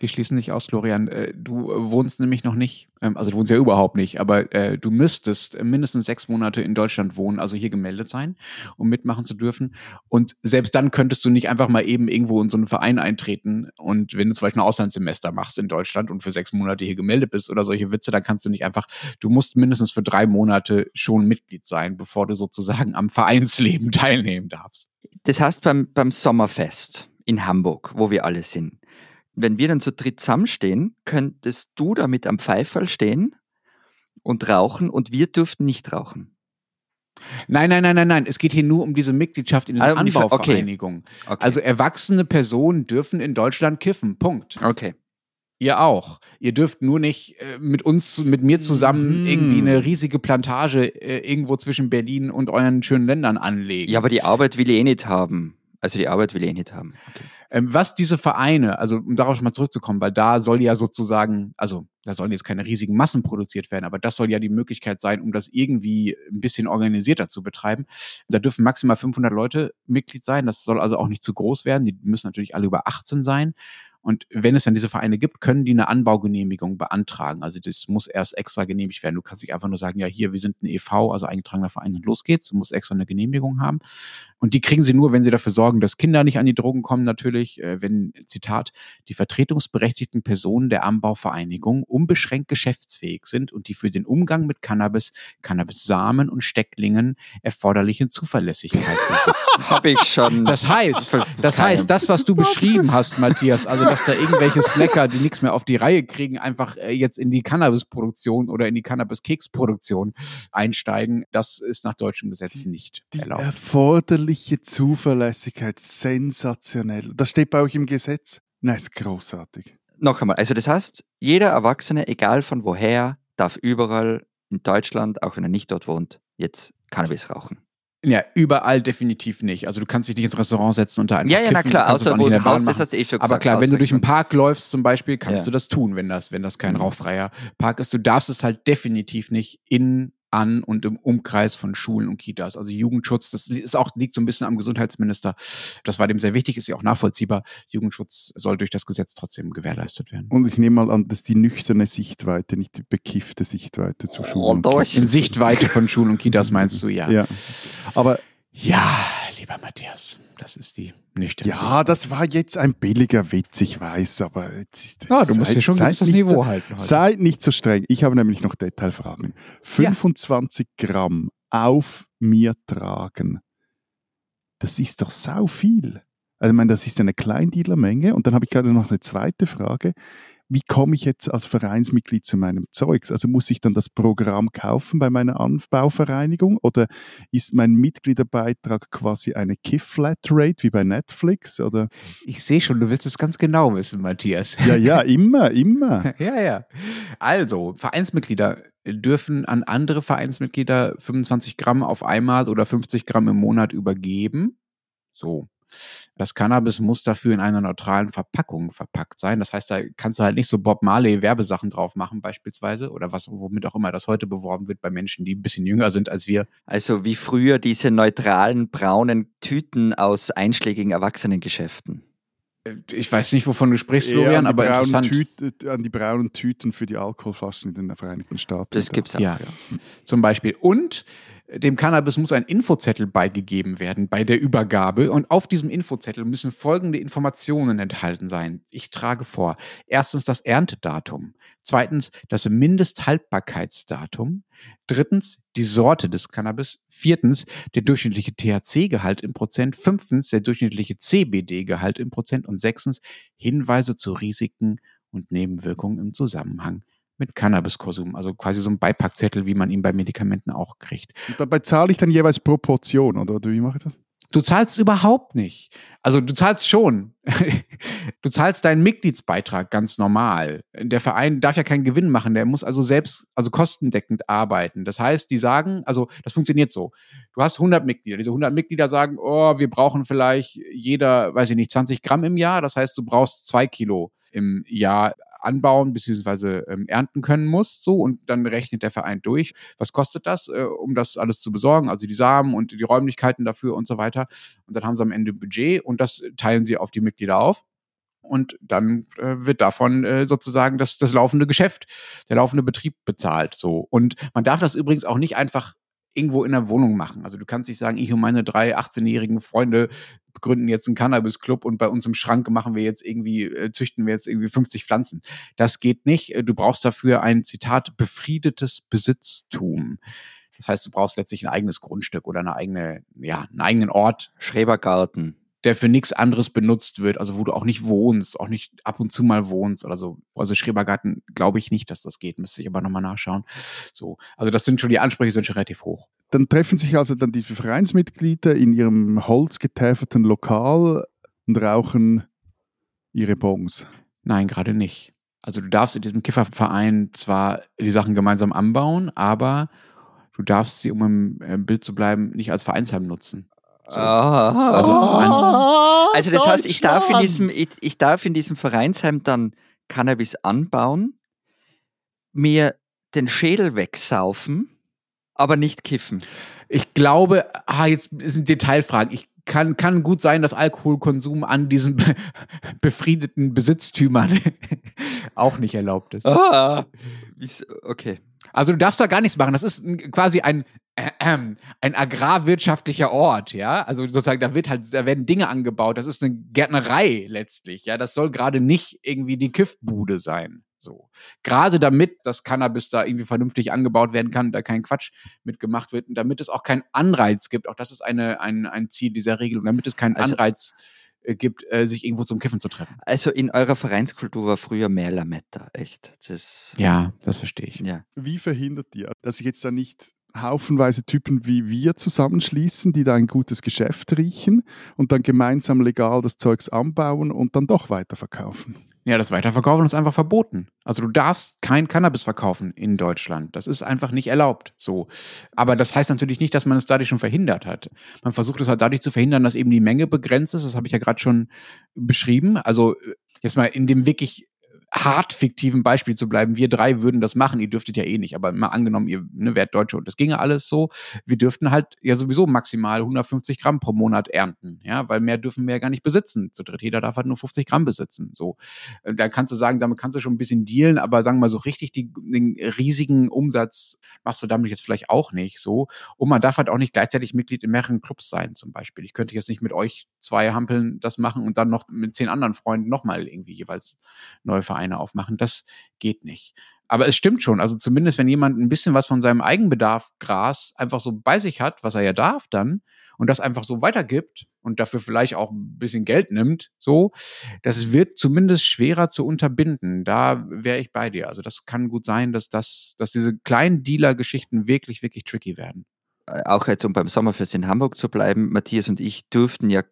Wir schließen nicht aus, Florian. Äh, du wohnst nämlich noch nicht, ähm, also du wohnst ja überhaupt nicht, aber äh, du müsstest mindestens sechs Monate in Deutschland wohnen, also hier gemeldet sein, um mitmachen zu dürfen. Und selbst dann könntest du nicht einfach mal eben irgendwo in so einen Verein eintreten. Und wenn du zum Beispiel ein Auslandssemester machst in Deutschland und für sechs Monate hier gemeldet bist oder solche Witze, dann kannst du nicht einfach, du musst mindestens für drei Monate schon Mitglied sein, bevor du sozusagen am Vereinsleben teilnehmen darfst. Das heißt beim, beim Sommerfest in Hamburg, wo wir alle sind wenn wir dann zu dritt zusammenstehen, könntest du da mit am Pfeiferl stehen und rauchen und wir dürften nicht rauchen. Nein, nein, nein, nein, nein. Es geht hier nur um diese Mitgliedschaft in dieser ah, Anbauvereinigung. Okay. Okay. Also erwachsene Personen dürfen in Deutschland kiffen. Punkt. Okay. Ihr auch. Ihr dürft nur nicht äh, mit uns, mit mir zusammen mm. irgendwie eine riesige Plantage äh, irgendwo zwischen Berlin und euren schönen Ländern anlegen. Ja, aber die Arbeit will ich eh nicht haben. Also die Arbeit will ich eh nicht haben. Okay. Ähm, was diese Vereine, also um darauf schon mal zurückzukommen, weil da soll ja sozusagen, also da sollen jetzt keine riesigen Massen produziert werden, aber das soll ja die Möglichkeit sein, um das irgendwie ein bisschen organisierter zu betreiben. Da dürfen maximal 500 Leute Mitglied sein. Das soll also auch nicht zu groß werden. Die müssen natürlich alle über 18 sein. Und wenn es dann diese Vereine gibt, können die eine Anbaugenehmigung beantragen. Also das muss erst extra genehmigt werden. Du kannst nicht einfach nur sagen, ja, hier, wir sind ein EV, also eingetragener Verein und los geht's. Du musst extra eine Genehmigung haben. Und die kriegen sie nur, wenn sie dafür sorgen, dass Kinder nicht an die Drogen kommen, natürlich, äh, wenn, Zitat, die vertretungsberechtigten Personen der Anbauvereinigung unbeschränkt geschäftsfähig sind und die für den Umgang mit Cannabis, Cannabis-Samen und Stecklingen erforderliche Zuverlässigkeit besitzen. Hab ich schon. Das heißt, das heißt, das, was du beschrieben hast, Matthias, also dass da irgendwelche Slacker, die nichts mehr auf die Reihe kriegen, einfach äh, jetzt in die Cannabis-Produktion oder in die Cannabis-Keks-Produktion einsteigen, das ist nach deutschem Gesetz nicht die erlaubt. Erforderliche Zuverlässigkeit, sensationell. Das steht bei euch im Gesetz. Nein, ist großartig. Noch einmal, also das heißt, jeder Erwachsene, egal von woher, darf überall in Deutschland, auch wenn er nicht dort wohnt, jetzt Cannabis rauchen. Ja, überall definitiv nicht. Also du kannst dich nicht ins Restaurant setzen und da einfach Ja, ja, na klar, außer wo du Haus, das hast du eh schon gesagt. Aber klar, wenn du durch einen Park läufst zum Beispiel, kannst ja. du das tun, wenn das, wenn das kein mhm. rauchfreier Park ist. Du darfst es halt definitiv nicht in an und im Umkreis von Schulen und Kitas. Also Jugendschutz, das ist auch, liegt so ein bisschen am Gesundheitsminister. Das war dem sehr wichtig, ist ja auch nachvollziehbar. Jugendschutz soll durch das Gesetz trotzdem gewährleistet werden. Und ich nehme mal an, dass die nüchterne Sichtweite, nicht die bekiffte Sichtweite zu Schulen. Oh, in Sichtweite von Schulen und Kitas meinst du, ja. Ja. Aber ja, lieber Matthias, das ist die nüchterne. Ja, das war jetzt ein billiger Witz, ich weiß, aber jetzt ist ja, du musst ja schon das Niveau so, halten. Heute. Seid nicht so streng. Ich habe nämlich noch Detailfragen. 25 ja. Gramm auf mir tragen. Das ist doch sau viel. Also, ich meine, das ist eine Kleindealermenge. Und dann habe ich gerade noch eine zweite Frage wie komme ich jetzt als Vereinsmitglied zu meinem Zeugs? Also muss ich dann das Programm kaufen bei meiner Anbauvereinigung oder ist mein Mitgliederbeitrag quasi eine Kiff-Flat-Rate wie bei Netflix? Oder? Ich sehe schon, du willst es ganz genau wissen, Matthias. Ja, ja, immer, immer. ja, ja. Also, Vereinsmitglieder dürfen an andere Vereinsmitglieder 25 Gramm auf einmal oder 50 Gramm im Monat übergeben. So. Das Cannabis muss dafür in einer neutralen Verpackung verpackt sein. Das heißt, da kannst du halt nicht so Bob Marley Werbesachen drauf machen beispielsweise oder was, womit auch immer das heute beworben wird bei Menschen, die ein bisschen jünger sind als wir. Also wie früher diese neutralen braunen Tüten aus einschlägigen Erwachsenengeschäften. Ich weiß nicht, wovon du sprichst, Florian, aber interessant. Tüte, an die braunen Tüten für die Alkoholflaschen in den Vereinigten Staaten. Das gibt es auch, ja. ja. Zum Beispiel. Und dem Cannabis muss ein Infozettel beigegeben werden bei der Übergabe und auf diesem Infozettel müssen folgende Informationen enthalten sein. Ich trage vor. Erstens das Erntedatum. Zweitens das Mindesthaltbarkeitsdatum. Drittens die Sorte des Cannabis. Viertens der durchschnittliche THC-Gehalt im Prozent. Fünftens der durchschnittliche CBD-Gehalt im Prozent. Und sechstens Hinweise zu Risiken und Nebenwirkungen im Zusammenhang mit Cannabiskonsum, also quasi so ein Beipackzettel, wie man ihn bei Medikamenten auch kriegt. Und dabei zahle ich dann jeweils Proportion, oder wie mache ich das? Du zahlst überhaupt nicht. Also du zahlst schon. du zahlst deinen Mitgliedsbeitrag ganz normal. Der Verein darf ja keinen Gewinn machen, der muss also selbst, also kostendeckend arbeiten. Das heißt, die sagen, also das funktioniert so. Du hast 100 Mitglieder. Diese 100 Mitglieder sagen, oh, wir brauchen vielleicht jeder, weiß ich nicht, 20 Gramm im Jahr. Das heißt, du brauchst zwei Kilo im Jahr anbauen bzw. Ähm, ernten können muss. So, und dann rechnet der Verein durch, was kostet das, äh, um das alles zu besorgen, also die Samen und die Räumlichkeiten dafür und so weiter. Und dann haben sie am Ende Budget und das teilen sie auf die Mitglieder auf. Und dann äh, wird davon äh, sozusagen das, das laufende Geschäft, der laufende Betrieb bezahlt. So. Und man darf das übrigens auch nicht einfach irgendwo in der Wohnung machen. Also du kannst nicht sagen, ich und meine drei 18-jährigen Freunde gründen jetzt einen Cannabis-Club und bei uns im Schrank machen wir jetzt irgendwie, äh, züchten wir jetzt irgendwie 50 Pflanzen. Das geht nicht. Äh, du brauchst dafür ein Zitat befriedetes Besitztum. Das heißt, du brauchst letztlich ein eigenes Grundstück oder eine eigene, ja, einen eigenen Ort. Schrebergarten der für nichts anderes benutzt wird, also wo du auch nicht wohnst, auch nicht ab und zu mal wohnst oder so. Also Schrebergarten glaube ich nicht, dass das geht, müsste ich aber nochmal nachschauen. So, also das sind schon, die Ansprüche sind schon relativ hoch. Dann treffen sich also dann die Vereinsmitglieder in ihrem holzgetäferten Lokal und rauchen ihre Bongs. Nein, gerade nicht. Also du darfst in diesem Kifferverein zwar die Sachen gemeinsam anbauen, aber du darfst sie, um im äh, Bild zu bleiben, nicht als Vereinsheim nutzen. So. Also, also, das heißt, ich darf, in diesem, ich, ich darf in diesem Vereinsheim dann Cannabis anbauen, mir den Schädel wegsaufen, aber nicht kiffen. Ich glaube, ah, jetzt sind Detailfragen. Ich kann, kann gut sein, dass Alkoholkonsum an diesen befriedeten Besitztümern auch nicht erlaubt ist. Ah, okay. Also du darfst da gar nichts machen. Das ist quasi ein, äh, äh, ein agrarwirtschaftlicher Ort, ja. Also sozusagen, da wird halt, da werden Dinge angebaut. Das ist eine Gärtnerei letztlich, ja. Das soll gerade nicht irgendwie die Kiffbude sein. So. Gerade damit das Cannabis da irgendwie vernünftig angebaut werden kann, da kein Quatsch mitgemacht wird und damit es auch keinen Anreiz gibt, auch das ist eine, ein, ein Ziel dieser Regelung, damit es keinen also, Anreiz äh, gibt, äh, sich irgendwo zum Kiffen zu treffen. Also in eurer Vereinskultur war früher mehr Lametta, echt. Das, ja, das verstehe ich. Ja. Wie verhindert ihr, dass sich jetzt da nicht haufenweise Typen wie wir zusammenschließen, die da ein gutes Geschäft riechen und dann gemeinsam legal das Zeugs anbauen und dann doch weiterverkaufen? Ja, das Weiterverkaufen ist einfach verboten. Also du darfst kein Cannabis verkaufen in Deutschland. Das ist einfach nicht erlaubt. So. Aber das heißt natürlich nicht, dass man es dadurch schon verhindert hat. Man versucht es halt dadurch zu verhindern, dass eben die Menge begrenzt ist. Das habe ich ja gerade schon beschrieben. Also jetzt mal in dem wirklich hart fiktiven Beispiel zu bleiben, wir drei würden das machen, ihr dürftet ja eh nicht, aber mal angenommen, ihr ne, wärt Deutsche und das ginge alles so, wir dürften halt ja sowieso maximal 150 Gramm pro Monat ernten, ja, weil mehr dürfen wir ja gar nicht besitzen. Zu dritt, jeder darf halt nur 50 Gramm besitzen, so. Äh, da kannst du sagen, damit kannst du schon ein bisschen dealen, aber sagen wir mal so richtig die, den riesigen Umsatz machst du damit jetzt vielleicht auch nicht, so. Und man darf halt auch nicht gleichzeitig Mitglied in mehreren Clubs sein, zum Beispiel. Ich könnte jetzt nicht mit euch zwei Hampeln das machen und dann noch mit zehn anderen Freunden nochmal irgendwie jeweils neue Vereine Vereine aufmachen. Das geht nicht. Aber es stimmt schon. Also zumindest, wenn jemand ein bisschen was von seinem Eigenbedarf Gras einfach so bei sich hat, was er ja darf dann, und das einfach so weitergibt und dafür vielleicht auch ein bisschen Geld nimmt, so, das wird zumindest schwerer zu unterbinden. Da wäre ich bei dir. Also das kann gut sein, dass das, dass diese kleinen Dealer-Geschichten wirklich, wirklich tricky werden. Äh, auch jetzt, um beim Sommerfest in Hamburg zu bleiben, Matthias und ich durften ja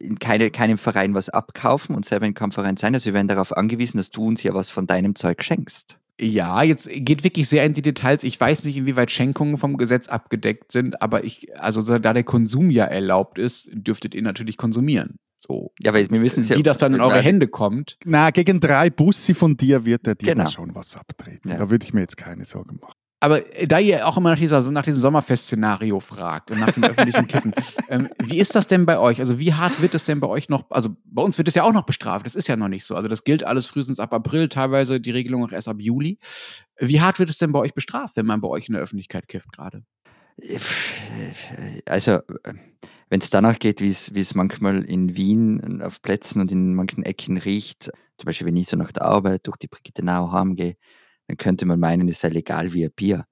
in keine, keinem Verein was abkaufen und selber in keinem Verein sein. Also wir werden darauf angewiesen, dass du uns ja was von deinem Zeug schenkst. Ja, jetzt geht wirklich sehr in die Details. Ich weiß nicht, inwieweit Schenkungen vom Gesetz abgedeckt sind, aber ich, also da der Konsum ja erlaubt ist, dürftet ihr natürlich konsumieren. So. Ja, weil wir müssen Wie das dann in eure Hände kommt. Na, gegen drei Bussi von dir wird er dir Genau. schon was abtreten. Ja. Da würde ich mir jetzt keine Sorgen machen. Aber äh, da ihr auch immer nach, dieser, nach diesem Sommerfest-Szenario fragt und nach dem öffentlichen Kiffen, ähm, wie ist das denn bei euch? Also wie hart wird es denn bei euch noch, also bei uns wird es ja auch noch bestraft, das ist ja noch nicht so. Also das gilt alles frühestens ab April, teilweise die Regelung auch erst ab Juli. Wie hart wird es denn bei euch bestraft, wenn man bei euch in der Öffentlichkeit kifft gerade? Also, wenn es danach geht, wie es manchmal in Wien auf Plätzen und in manchen Ecken riecht, zum Beispiel wenn ich so nach der Arbeit durch die Brigittenau heimgehe, dann könnte man meinen, es sei legal wie ein Bier.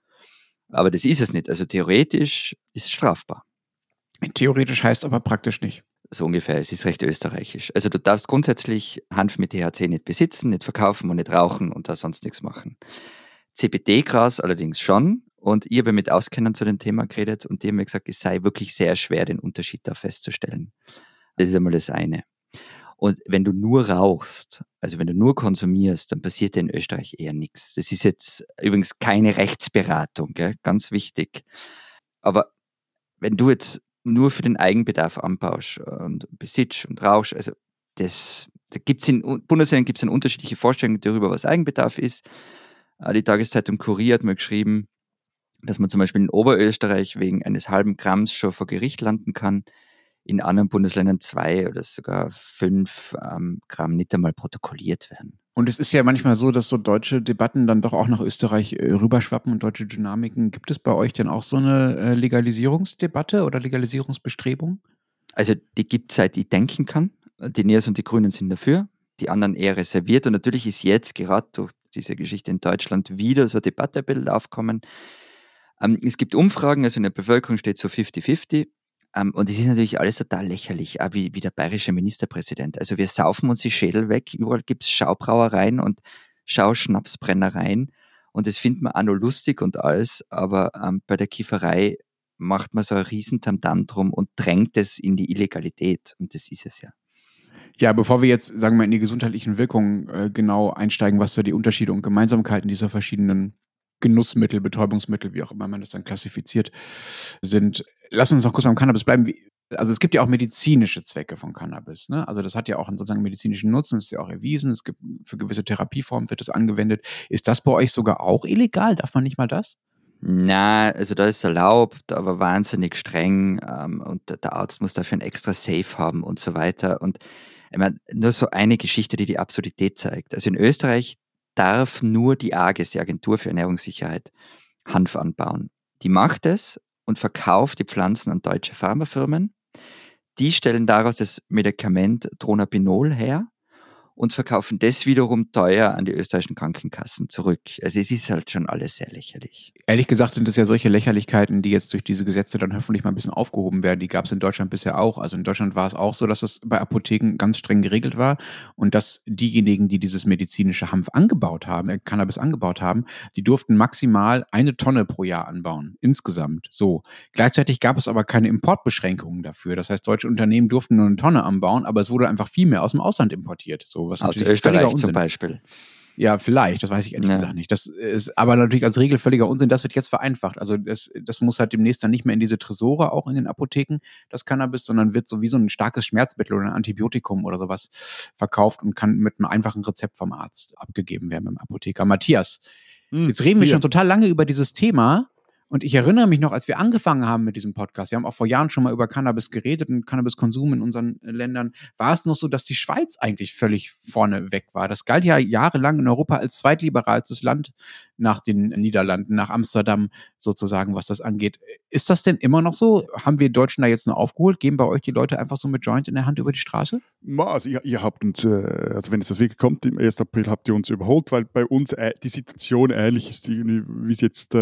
Aber das ist es nicht. Also theoretisch ist es strafbar. Theoretisch heißt aber praktisch nicht. So ungefähr. Es ist recht österreichisch. Also du darfst grundsätzlich Hanf mit THC nicht besitzen, nicht verkaufen und nicht rauchen und da sonst nichts machen. CBD-Gras allerdings schon. Und ich habe mit Auskennern zu dem Thema geredet und die haben mir gesagt, es sei wirklich sehr schwer, den Unterschied da festzustellen. Das ist einmal das eine. Und wenn du nur rauchst, also wenn du nur konsumierst, dann passiert in Österreich eher nichts. Das ist jetzt übrigens keine Rechtsberatung, gell? ganz wichtig. Aber wenn du jetzt nur für den Eigenbedarf anbaust und besitzt und rauschst, also das, da gibt's in U- Bundesländern gibt es unterschiedliche Vorstellungen darüber, was Eigenbedarf ist. Äh, Die Tageszeitung Kurier hat mal geschrieben, dass man zum Beispiel in Oberösterreich wegen eines halben Gramms schon vor Gericht landen kann, in anderen Bundesländern zwei oder sogar fünf ähm, Gramm nicht einmal protokolliert werden. Und es ist ja manchmal so, dass so deutsche Debatten dann doch auch nach Österreich äh, rüberschwappen und deutsche Dynamiken. Gibt es bei euch denn auch so eine äh, Legalisierungsdebatte oder Legalisierungsbestrebung? Also die gibt es seit ich denken kann. Die NEOS und die Grünen sind dafür, die anderen eher reserviert. Und natürlich ist jetzt gerade durch diese Geschichte in Deutschland wieder so eine Debatte aufkommen. Ähm, es gibt Umfragen, also in der Bevölkerung steht so 50-50. Ähm, und es ist natürlich alles total lächerlich, auch wie, wie der bayerische Ministerpräsident. Also wir saufen uns die Schädel weg, überall gibt es Schaubrauereien und Schauschnapsbrennereien. Und das findet man auch noch lustig und alles, aber ähm, bei der Kieferei macht man so ein riesen Tamtam drum und drängt es in die Illegalität. Und das ist es ja. Ja, bevor wir jetzt, sagen wir, in die gesundheitlichen Wirkungen äh, genau einsteigen, was so die Unterschiede und Gemeinsamkeiten dieser verschiedenen Genussmittel, Betäubungsmittel, wie auch immer man das dann klassifiziert, sind, lass uns noch kurz beim Cannabis bleiben. Also es gibt ja auch medizinische Zwecke von Cannabis. Ne? Also das hat ja auch einen sozusagen medizinischen Nutzen, ist ja auch erwiesen. Es gibt für gewisse Therapieformen wird das angewendet. Ist das bei euch sogar auch illegal? Darf man nicht mal das? Na, also da ist erlaubt, aber wahnsinnig streng ähm, und der- der Arzt muss dafür ein extra Safe haben und so weiter. Und ich meine, nur so eine Geschichte, die die Absurdität zeigt. Also in Österreich darf nur die AGES, die Agentur für Ernährungssicherheit, Hanf anbauen. Die macht es und verkauft die Pflanzen an deutsche Pharmafirmen. Die stellen daraus das Medikament Dronabinol her und verkaufen das wiederum teuer an die österreichischen Krankenkassen zurück. Also es ist halt schon alles sehr lächerlich. Ehrlich gesagt sind es ja solche Lächerlichkeiten, die jetzt durch diese Gesetze dann hoffentlich mal ein bisschen aufgehoben werden. Die gab es in Deutschland bisher auch. Also in Deutschland war es auch so, dass es bei Apotheken ganz streng geregelt war und dass diejenigen, die dieses medizinische Hanf angebaut haben, äh, Cannabis angebaut haben, die durften maximal eine Tonne pro Jahr anbauen. Insgesamt. So. Gleichzeitig gab es aber keine Importbeschränkungen dafür. Das heißt, deutsche Unternehmen durften nur eine Tonne anbauen, aber es wurde einfach viel mehr aus dem Ausland importiert. So, was Aus Österreich zum Beispiel. ja, vielleicht, das weiß ich ehrlich Ja. gesagt nicht. Das ist aber natürlich als Regel völliger Unsinn. Das wird jetzt vereinfacht. Also das, das muss halt demnächst dann nicht mehr in diese Tresore, auch in den Apotheken, das Cannabis, sondern wird so wie so ein starkes Schmerzmittel oder ein Antibiotikum oder sowas verkauft und kann mit einem einfachen Rezept vom Arzt abgegeben werden beim Apotheker. Matthias, Hm, jetzt reden wir hier. schon total lange über dieses Thema. Und ich erinnere mich noch, als wir angefangen haben mit diesem Podcast, wir haben auch vor Jahren schon mal über Cannabis geredet und Cannabiskonsum in unseren äh, Ländern, war es noch so, dass die Schweiz eigentlich völlig vorne weg war. Das galt ja jahrelang in Europa als zweitliberalstes Land nach den Niederlanden, nach Amsterdam sozusagen, was das angeht. Ist das denn immer noch so? Haben wir Deutschen da jetzt nur aufgeholt? Gehen bei euch die Leute einfach so mit Joint in der Hand über die Straße? Also ihr, ihr habt uns, äh, also wenn es das wirklich kommt, im 1. April habt ihr uns überholt, weil bei uns äh, die Situation ähnlich ist, wie es jetzt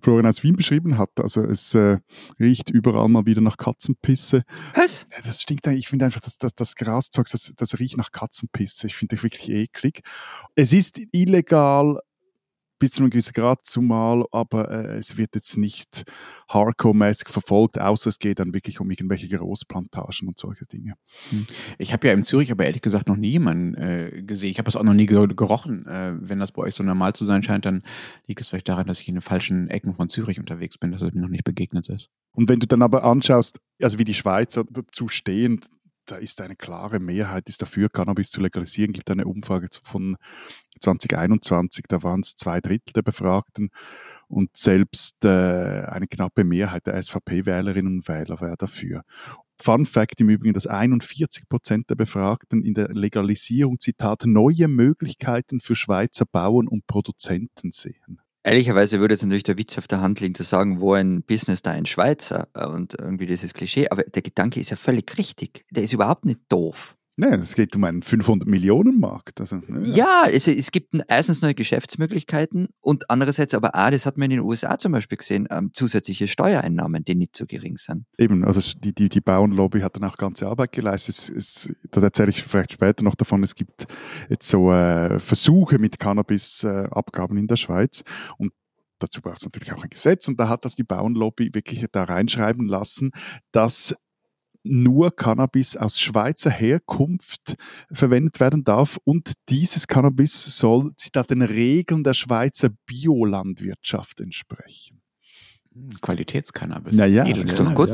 Florian aus Wien beschrieben hat. Also es äh, riecht überall mal wieder nach Katzenpisse. Was? Das stinkt eigentlich, ich finde einfach, dass das, das Graszeug, das, das riecht nach Katzenpisse. Ich finde das wirklich eklig. Es ist illegal bis zu einem gewissen Grad zumal, aber äh, es wird jetzt nicht hardcore-mäßig verfolgt, außer es geht dann wirklich um irgendwelche Großplantagen und solche Dinge. Hm. Ich habe ja in Zürich aber ehrlich gesagt noch nie jemanden äh, gesehen. Ich habe es auch noch nie gerochen. Äh, wenn das bei euch so normal zu sein scheint, dann liegt es vielleicht daran, dass ich in den falschen Ecken von Zürich unterwegs bin, dass es mir noch nicht begegnet ist. Und wenn du dann aber anschaust, also wie die Schweizer dazu stehen, da ist eine klare Mehrheit ist dafür, Cannabis zu legalisieren. Es gibt eine Umfrage von 2021, da waren es zwei Drittel der Befragten und selbst äh, eine knappe Mehrheit der SVP-Wählerinnen und Wähler wäre dafür. Fun Fact im Übrigen, dass 41 Prozent der Befragten in der Legalisierung, Zitat, neue Möglichkeiten für Schweizer Bauern und Produzenten sehen. Ehrlicherweise würde jetzt natürlich der Witz auf der Hand liegen, zu sagen, wo ein Business da ein Schweizer äh, und irgendwie dieses Klischee. Aber der Gedanke ist ja völlig richtig. Der ist überhaupt nicht doof. Nein, es geht um einen 500-Millionen-Markt. Also, ja, ja es, es gibt erstens neue Geschäftsmöglichkeiten und andererseits aber auch, das hat man in den USA zum Beispiel gesehen, ähm, zusätzliche Steuereinnahmen, die nicht so gering sind. Eben, also die, die, die Bauernlobby hat dann auch ganze Arbeit geleistet. Es, es, da erzähle ich vielleicht später noch davon, es gibt jetzt so äh, Versuche mit Cannabis-Abgaben äh, in der Schweiz und dazu braucht es natürlich auch ein Gesetz und da hat das die Bauernlobby wirklich da reinschreiben lassen, dass nur Cannabis aus Schweizer Herkunft verwendet werden darf und dieses Cannabis soll da den Regeln der Schweizer Biolandwirtschaft entsprechen. Qualitätscannabis. Naja, ist doch gut.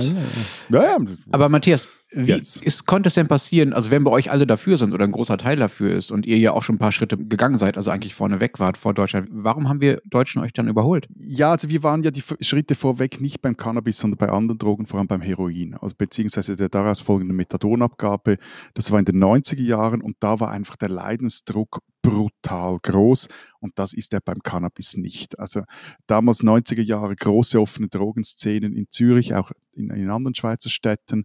Ja, ja. Aber Matthias, wie yes. ist, konnte es denn passieren, also wenn bei euch alle dafür sind oder ein großer Teil dafür ist und ihr ja auch schon ein paar Schritte gegangen seid, also eigentlich vorne weg wart vor Deutschland, warum haben wir Deutschen euch dann überholt? Ja, also wir waren ja die Schritte vorweg nicht beim Cannabis, sondern bei anderen Drogen, vor allem beim Heroin, also beziehungsweise der daraus folgenden Methadonabgabe. Das war in den 90er Jahren und da war einfach der Leidensdruck brutal groß und das ist er beim Cannabis nicht. Also damals 90er Jahre große offene Drogenszenen in Zürich, auch in, in anderen Schweizer Städten.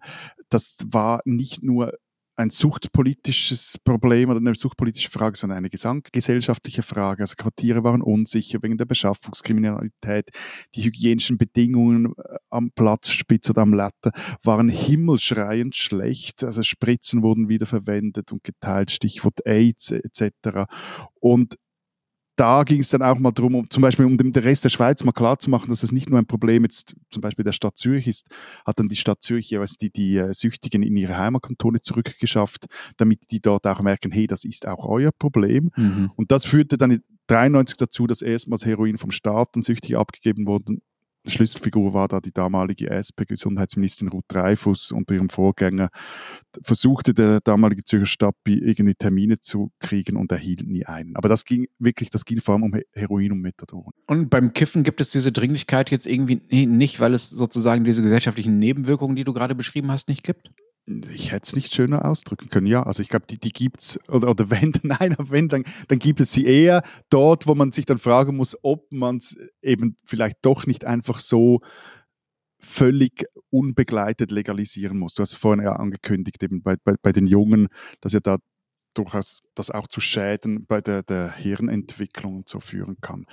Das war nicht nur ein suchtpolitisches Problem oder eine suchtpolitische Frage, sondern eine gesamtgesellschaftliche Frage. Also Quartiere waren unsicher wegen der Beschaffungskriminalität. Die hygienischen Bedingungen äh, am Platzspitze oder am Letter waren himmelschreiend schlecht. Also Spritzen wurden wiederverwendet und geteilt, Stichwort AIDS etc. Und da ging es dann auch mal darum, um, zum Beispiel um dem Rest der Schweiz mal klarzumachen, dass es nicht nur ein Problem jetzt zum Beispiel der Stadt Zürich ist, hat dann die Stadt Zürich jeweils die, die äh, Süchtigen in ihre Heimatkantone zurückgeschafft, damit die dort auch merken, hey, das ist auch euer Problem. Mhm. Und das führte dann in 93 dazu, dass erstmals Heroin vom Staat an Süchtige abgegeben wurden, Schlüsselfigur war da die damalige SP-Gesundheitsministerin Ruth Dreifuss unter ihrem Vorgänger. Versuchte der damalige Zürcher Stappi irgendwie Termine zu kriegen und erhielt nie einen. Aber das ging wirklich, das ging vor allem um Heroin und Methadon. Und beim Kiffen gibt es diese Dringlichkeit jetzt irgendwie nicht, weil es sozusagen diese gesellschaftlichen Nebenwirkungen, die du gerade beschrieben hast, nicht gibt? Ich hätte es nicht schöner ausdrücken können. Ja, also ich glaube, die, die gibt es, oder, oder wenn, nein, wenn, dann, dann gibt es sie eher dort, wo man sich dann fragen muss, ob man es eben vielleicht doch nicht einfach so völlig unbegleitet legalisieren muss. Du hast vorhin ja angekündigt, eben bei, bei, bei den Jungen, dass ja da durchaus das auch zu Schäden bei der, der Hirnentwicklung so führen kann.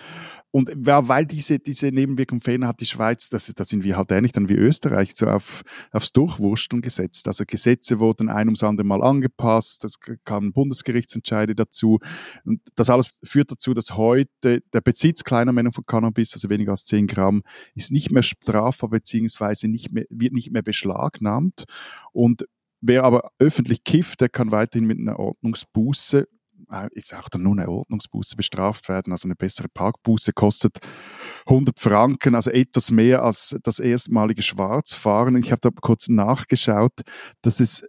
Und weil diese, diese Nebenwirkungen fehlen, hat die Schweiz, das, das sind wir halt ähnlich dann wie Österreich, so auf, aufs Durchwursteln gesetzt. Also Gesetze wurden ein ums andere Mal angepasst, es kamen Bundesgerichtsentscheide dazu. Und das alles führt dazu, dass heute der Besitz kleiner Mengen von Cannabis, also weniger als 10 Gramm, ist nicht mehr strafbar beziehungsweise nicht mehr, wird nicht mehr beschlagnahmt. Und Wer aber öffentlich kifft, der kann weiterhin mit einer Ordnungsbuße, äh, ist auch dann nur eine Ordnungsbuße bestraft werden. Also eine bessere Parkbuße kostet 100 Franken, also etwas mehr als das erstmalige Schwarzfahren. Ich habe da kurz nachgeschaut, dass es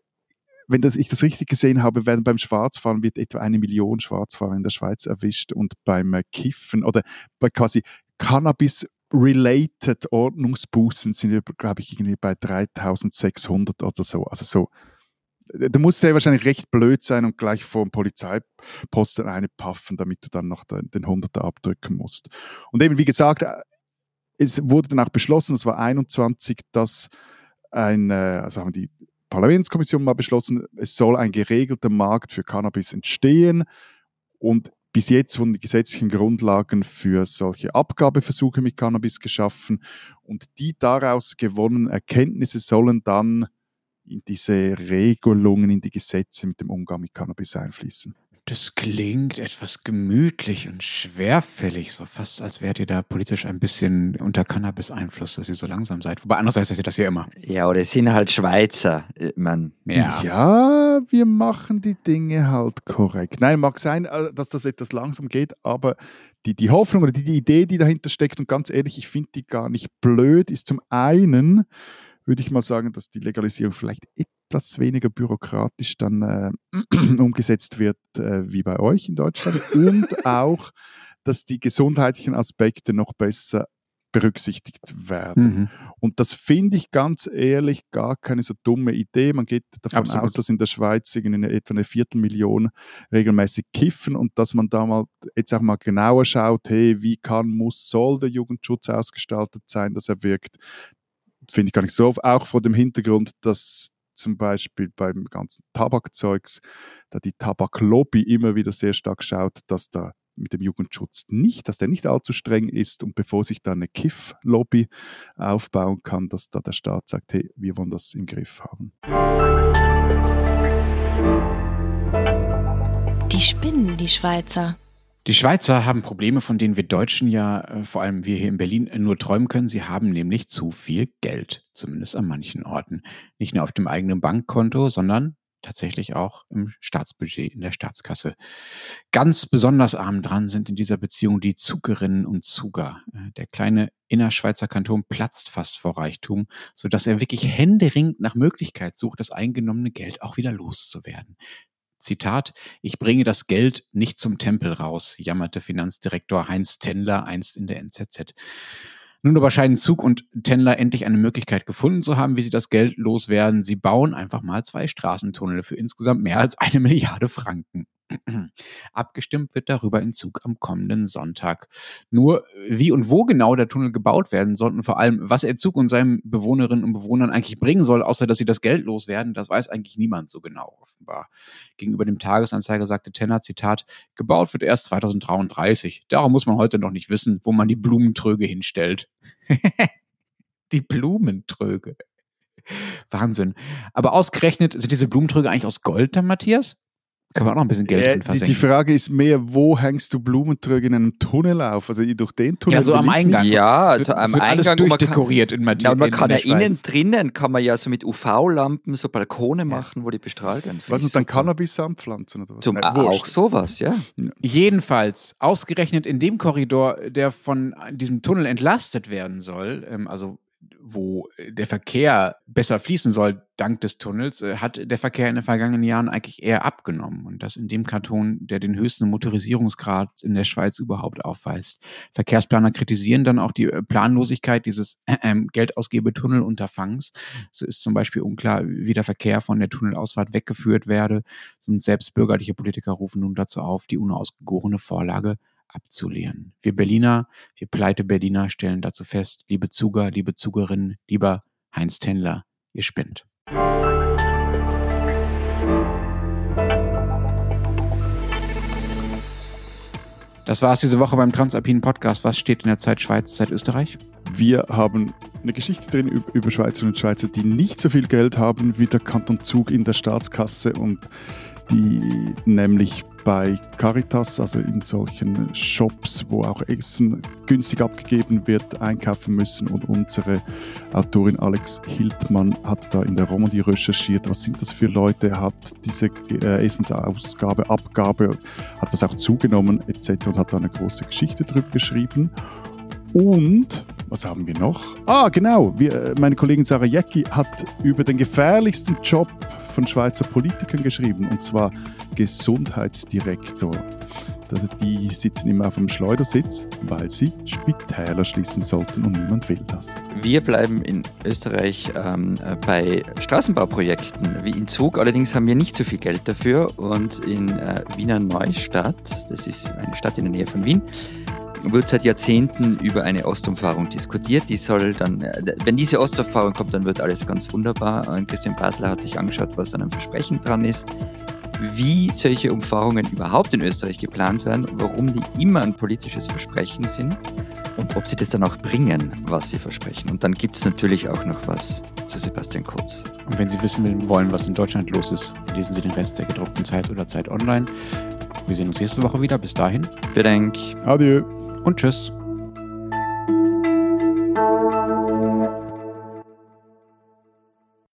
wenn das, ich das richtig gesehen habe, werden beim Schwarzfahren wird etwa eine Million Schwarzfahrer in der Schweiz erwischt und beim äh, Kiffen oder bei quasi Cannabis related Ordnungsbußen sind glaube ich, irgendwie bei 3600 oder so. Also so, da muss sehr wahrscheinlich recht blöd sein und gleich vor dem Polizeiposten eine paffen, damit du dann noch den, 100er abdrücken musst. Und eben, wie gesagt, es wurde dann auch beschlossen, es war 21, dass ein, äh, also haben die Parlamentskommission mal beschlossen, es soll ein geregelter Markt für Cannabis entstehen und bis jetzt wurden die gesetzlichen Grundlagen für solche Abgabeversuche mit Cannabis geschaffen und die daraus gewonnenen Erkenntnisse sollen dann in diese Regelungen, in die Gesetze mit dem Umgang mit Cannabis einfließen. Das klingt etwas gemütlich und schwerfällig, so fast als wärt ihr da politisch ein bisschen unter Cannabis-Einfluss, dass ihr so langsam seid. Wobei andererseits seid ihr das ja immer. Ja, oder es sind halt Schweizer. Ich mein, Ja. Ja, wir machen die Dinge halt korrekt. Nein, mag sein, äh, dass das etwas langsam geht, aber die, die Hoffnung oder die, die Idee, die dahinter steckt, und ganz ehrlich, ich finde die gar nicht blöd, ist zum einen, würde ich mal sagen, dass die Legalisierung vielleicht etwas weniger bürokratisch dann äh, umgesetzt wird äh, wie bei euch in Deutschland und auch, dass die gesundheitlichen Aspekte noch besser berücksichtigt werden. Mhm. Und das finde ich ganz ehrlich gar keine so dumme Idee. Man geht davon Absolut. aus, dass in der Schweiz irgendwie etwa eine Viertelmillion regelmäßig kiffen und dass man da mal jetzt auch mal genauer schaut, hey, wie kann, muss, soll der Jugendschutz ausgestaltet sein, dass er wirkt. Finde ich gar nicht so auf. Auch vor dem Hintergrund, dass zum Beispiel beim ganzen Tabakzeugs da die Tabaklobby immer wieder sehr stark schaut, dass da mit dem Jugendschutz nicht, dass der nicht allzu streng ist und bevor sich da eine Kiff-Lobby aufbauen kann, dass da der Staat sagt, hey, wir wollen das im Griff haben. Die spinnen, die Schweizer. Die Schweizer haben Probleme, von denen wir Deutschen ja, äh, vor allem wir hier in Berlin, äh, nur träumen können. Sie haben nämlich zu viel Geld, zumindest an manchen Orten. Nicht nur auf dem eigenen Bankkonto, sondern tatsächlich auch im Staatsbudget, in der Staatskasse. Ganz besonders arm dran sind in dieser Beziehung die Zugerinnen und Zuger. Äh, Der kleine Innerschweizer Kanton platzt fast vor Reichtum, sodass er wirklich händeringend nach Möglichkeit sucht, das eingenommene Geld auch wieder loszuwerden. Zitat, ich bringe das Geld nicht zum Tempel raus, jammerte Finanzdirektor Heinz Tendler einst in der NZZ. Nun aber scheinen Zug und Tendler endlich eine Möglichkeit gefunden zu haben, wie sie das Geld loswerden. Sie bauen einfach mal zwei Straßentunnel für insgesamt mehr als eine Milliarde Franken. Abgestimmt wird darüber in Zug am kommenden Sonntag. Nur wie und wo genau der Tunnel gebaut werden soll und vor allem, was er Zug und seinen Bewohnerinnen und Bewohnern eigentlich bringen soll, außer dass sie das Geld loswerden, das weiß eigentlich niemand so genau offenbar. Gegenüber dem Tagesanzeiger sagte Tenner, Zitat, gebaut wird erst 2033. Darum muss man heute noch nicht wissen, wo man die Blumentröge hinstellt. die Blumentröge. Wahnsinn. Aber ausgerechnet sind diese Blumentröge eigentlich aus Gold dann, Matthias? Kann man auch noch ein bisschen Geld Äh, drin die, versenken. die Frage ist mehr, wo hängst du Blumentröge in einem Tunnel auf? Also durch den Tunnel. Ja, so am Eingang. Ja, also am alles Eingang. kann- durchdekoriert in Matthias. Ja, und man in, kann in ja innen drinnen, kann man ja so mit UV-Lampen so Balkone machen, wo die bestrahlt werden. Was, und dann super. Cannabis anpflanzen oder was? Zum, Nein, auch sowas, ja. Jedenfalls, ausgerechnet in dem Korridor, der von diesem Tunnel entlastet werden soll, ähm, also wo der Verkehr besser fließen soll, dank des Tunnels, äh, hat der Verkehr in den vergangenen Jahren eigentlich eher abgenommen. Und das in dem Kanton, der den höchsten Motorisierungsgrad in der Schweiz überhaupt aufweist. Verkehrsplaner kritisieren dann auch die äh, Planlosigkeit dieses äh, ähm, Geldausgebetunnelunterfangs. So ist zum Beispiel unklar, wie der Verkehr von der Tunnelausfahrt weggeführt werde. Und selbst bürgerliche Politiker rufen nun dazu auf, die unausgegorene Vorlage abzulehnen. Wir Berliner, wir pleite Berliner stellen dazu fest, liebe Zuger, liebe Zugerinnen, lieber Heinz Tendler, ihr spinnt. Das war es diese Woche beim Transalpinen Podcast. Was steht in der Zeit Schweiz, Zeit Österreich? Wir haben eine Geschichte drin üb- über Schweizerinnen und Schweizer, die nicht so viel Geld haben wie der Kanton Zug in der Staatskasse und die nämlich bei Caritas, also in solchen Shops, wo auch Essen günstig abgegeben wird, einkaufen müssen. Und unsere Autorin Alex Hildmann hat da in der Romandie recherchiert, was sind das für Leute, hat diese äh, Essensausgabe, Abgabe, hat das auch zugenommen etc. und hat da eine große Geschichte drüber geschrieben. Und was haben wir noch? Ah, genau. Wir, äh, meine Kollegin Sarah Jäcki hat über den gefährlichsten Job von Schweizer Politikern geschrieben, und zwar Gesundheitsdirektor. Die sitzen immer auf dem Schleudersitz, weil sie Spitäler schließen sollten und niemand will das. Wir bleiben in Österreich ähm, äh, bei Straßenbauprojekten wie in Zug. Allerdings haben wir nicht so viel Geld dafür. Und in äh, Wiener Neustadt, das ist eine Stadt in der Nähe von Wien, wird seit Jahrzehnten über eine Ostumfahrung diskutiert. Die soll dann, wenn diese Ostumfahrung kommt, dann wird alles ganz wunderbar. Und Christian Bartler hat sich angeschaut, was an einem Versprechen dran ist, wie solche Umfahrungen überhaupt in Österreich geplant werden, warum die immer ein politisches Versprechen sind und ob sie das dann auch bringen, was sie versprechen. Und dann gibt es natürlich auch noch was zu Sebastian Kurz. Und wenn Sie wissen wollen, was in Deutschland los ist, lesen Sie den Rest der gedruckten Zeit oder Zeit online. Wir sehen uns nächste Woche wieder. Bis dahin Bedenk. Adieu. Und tschüss.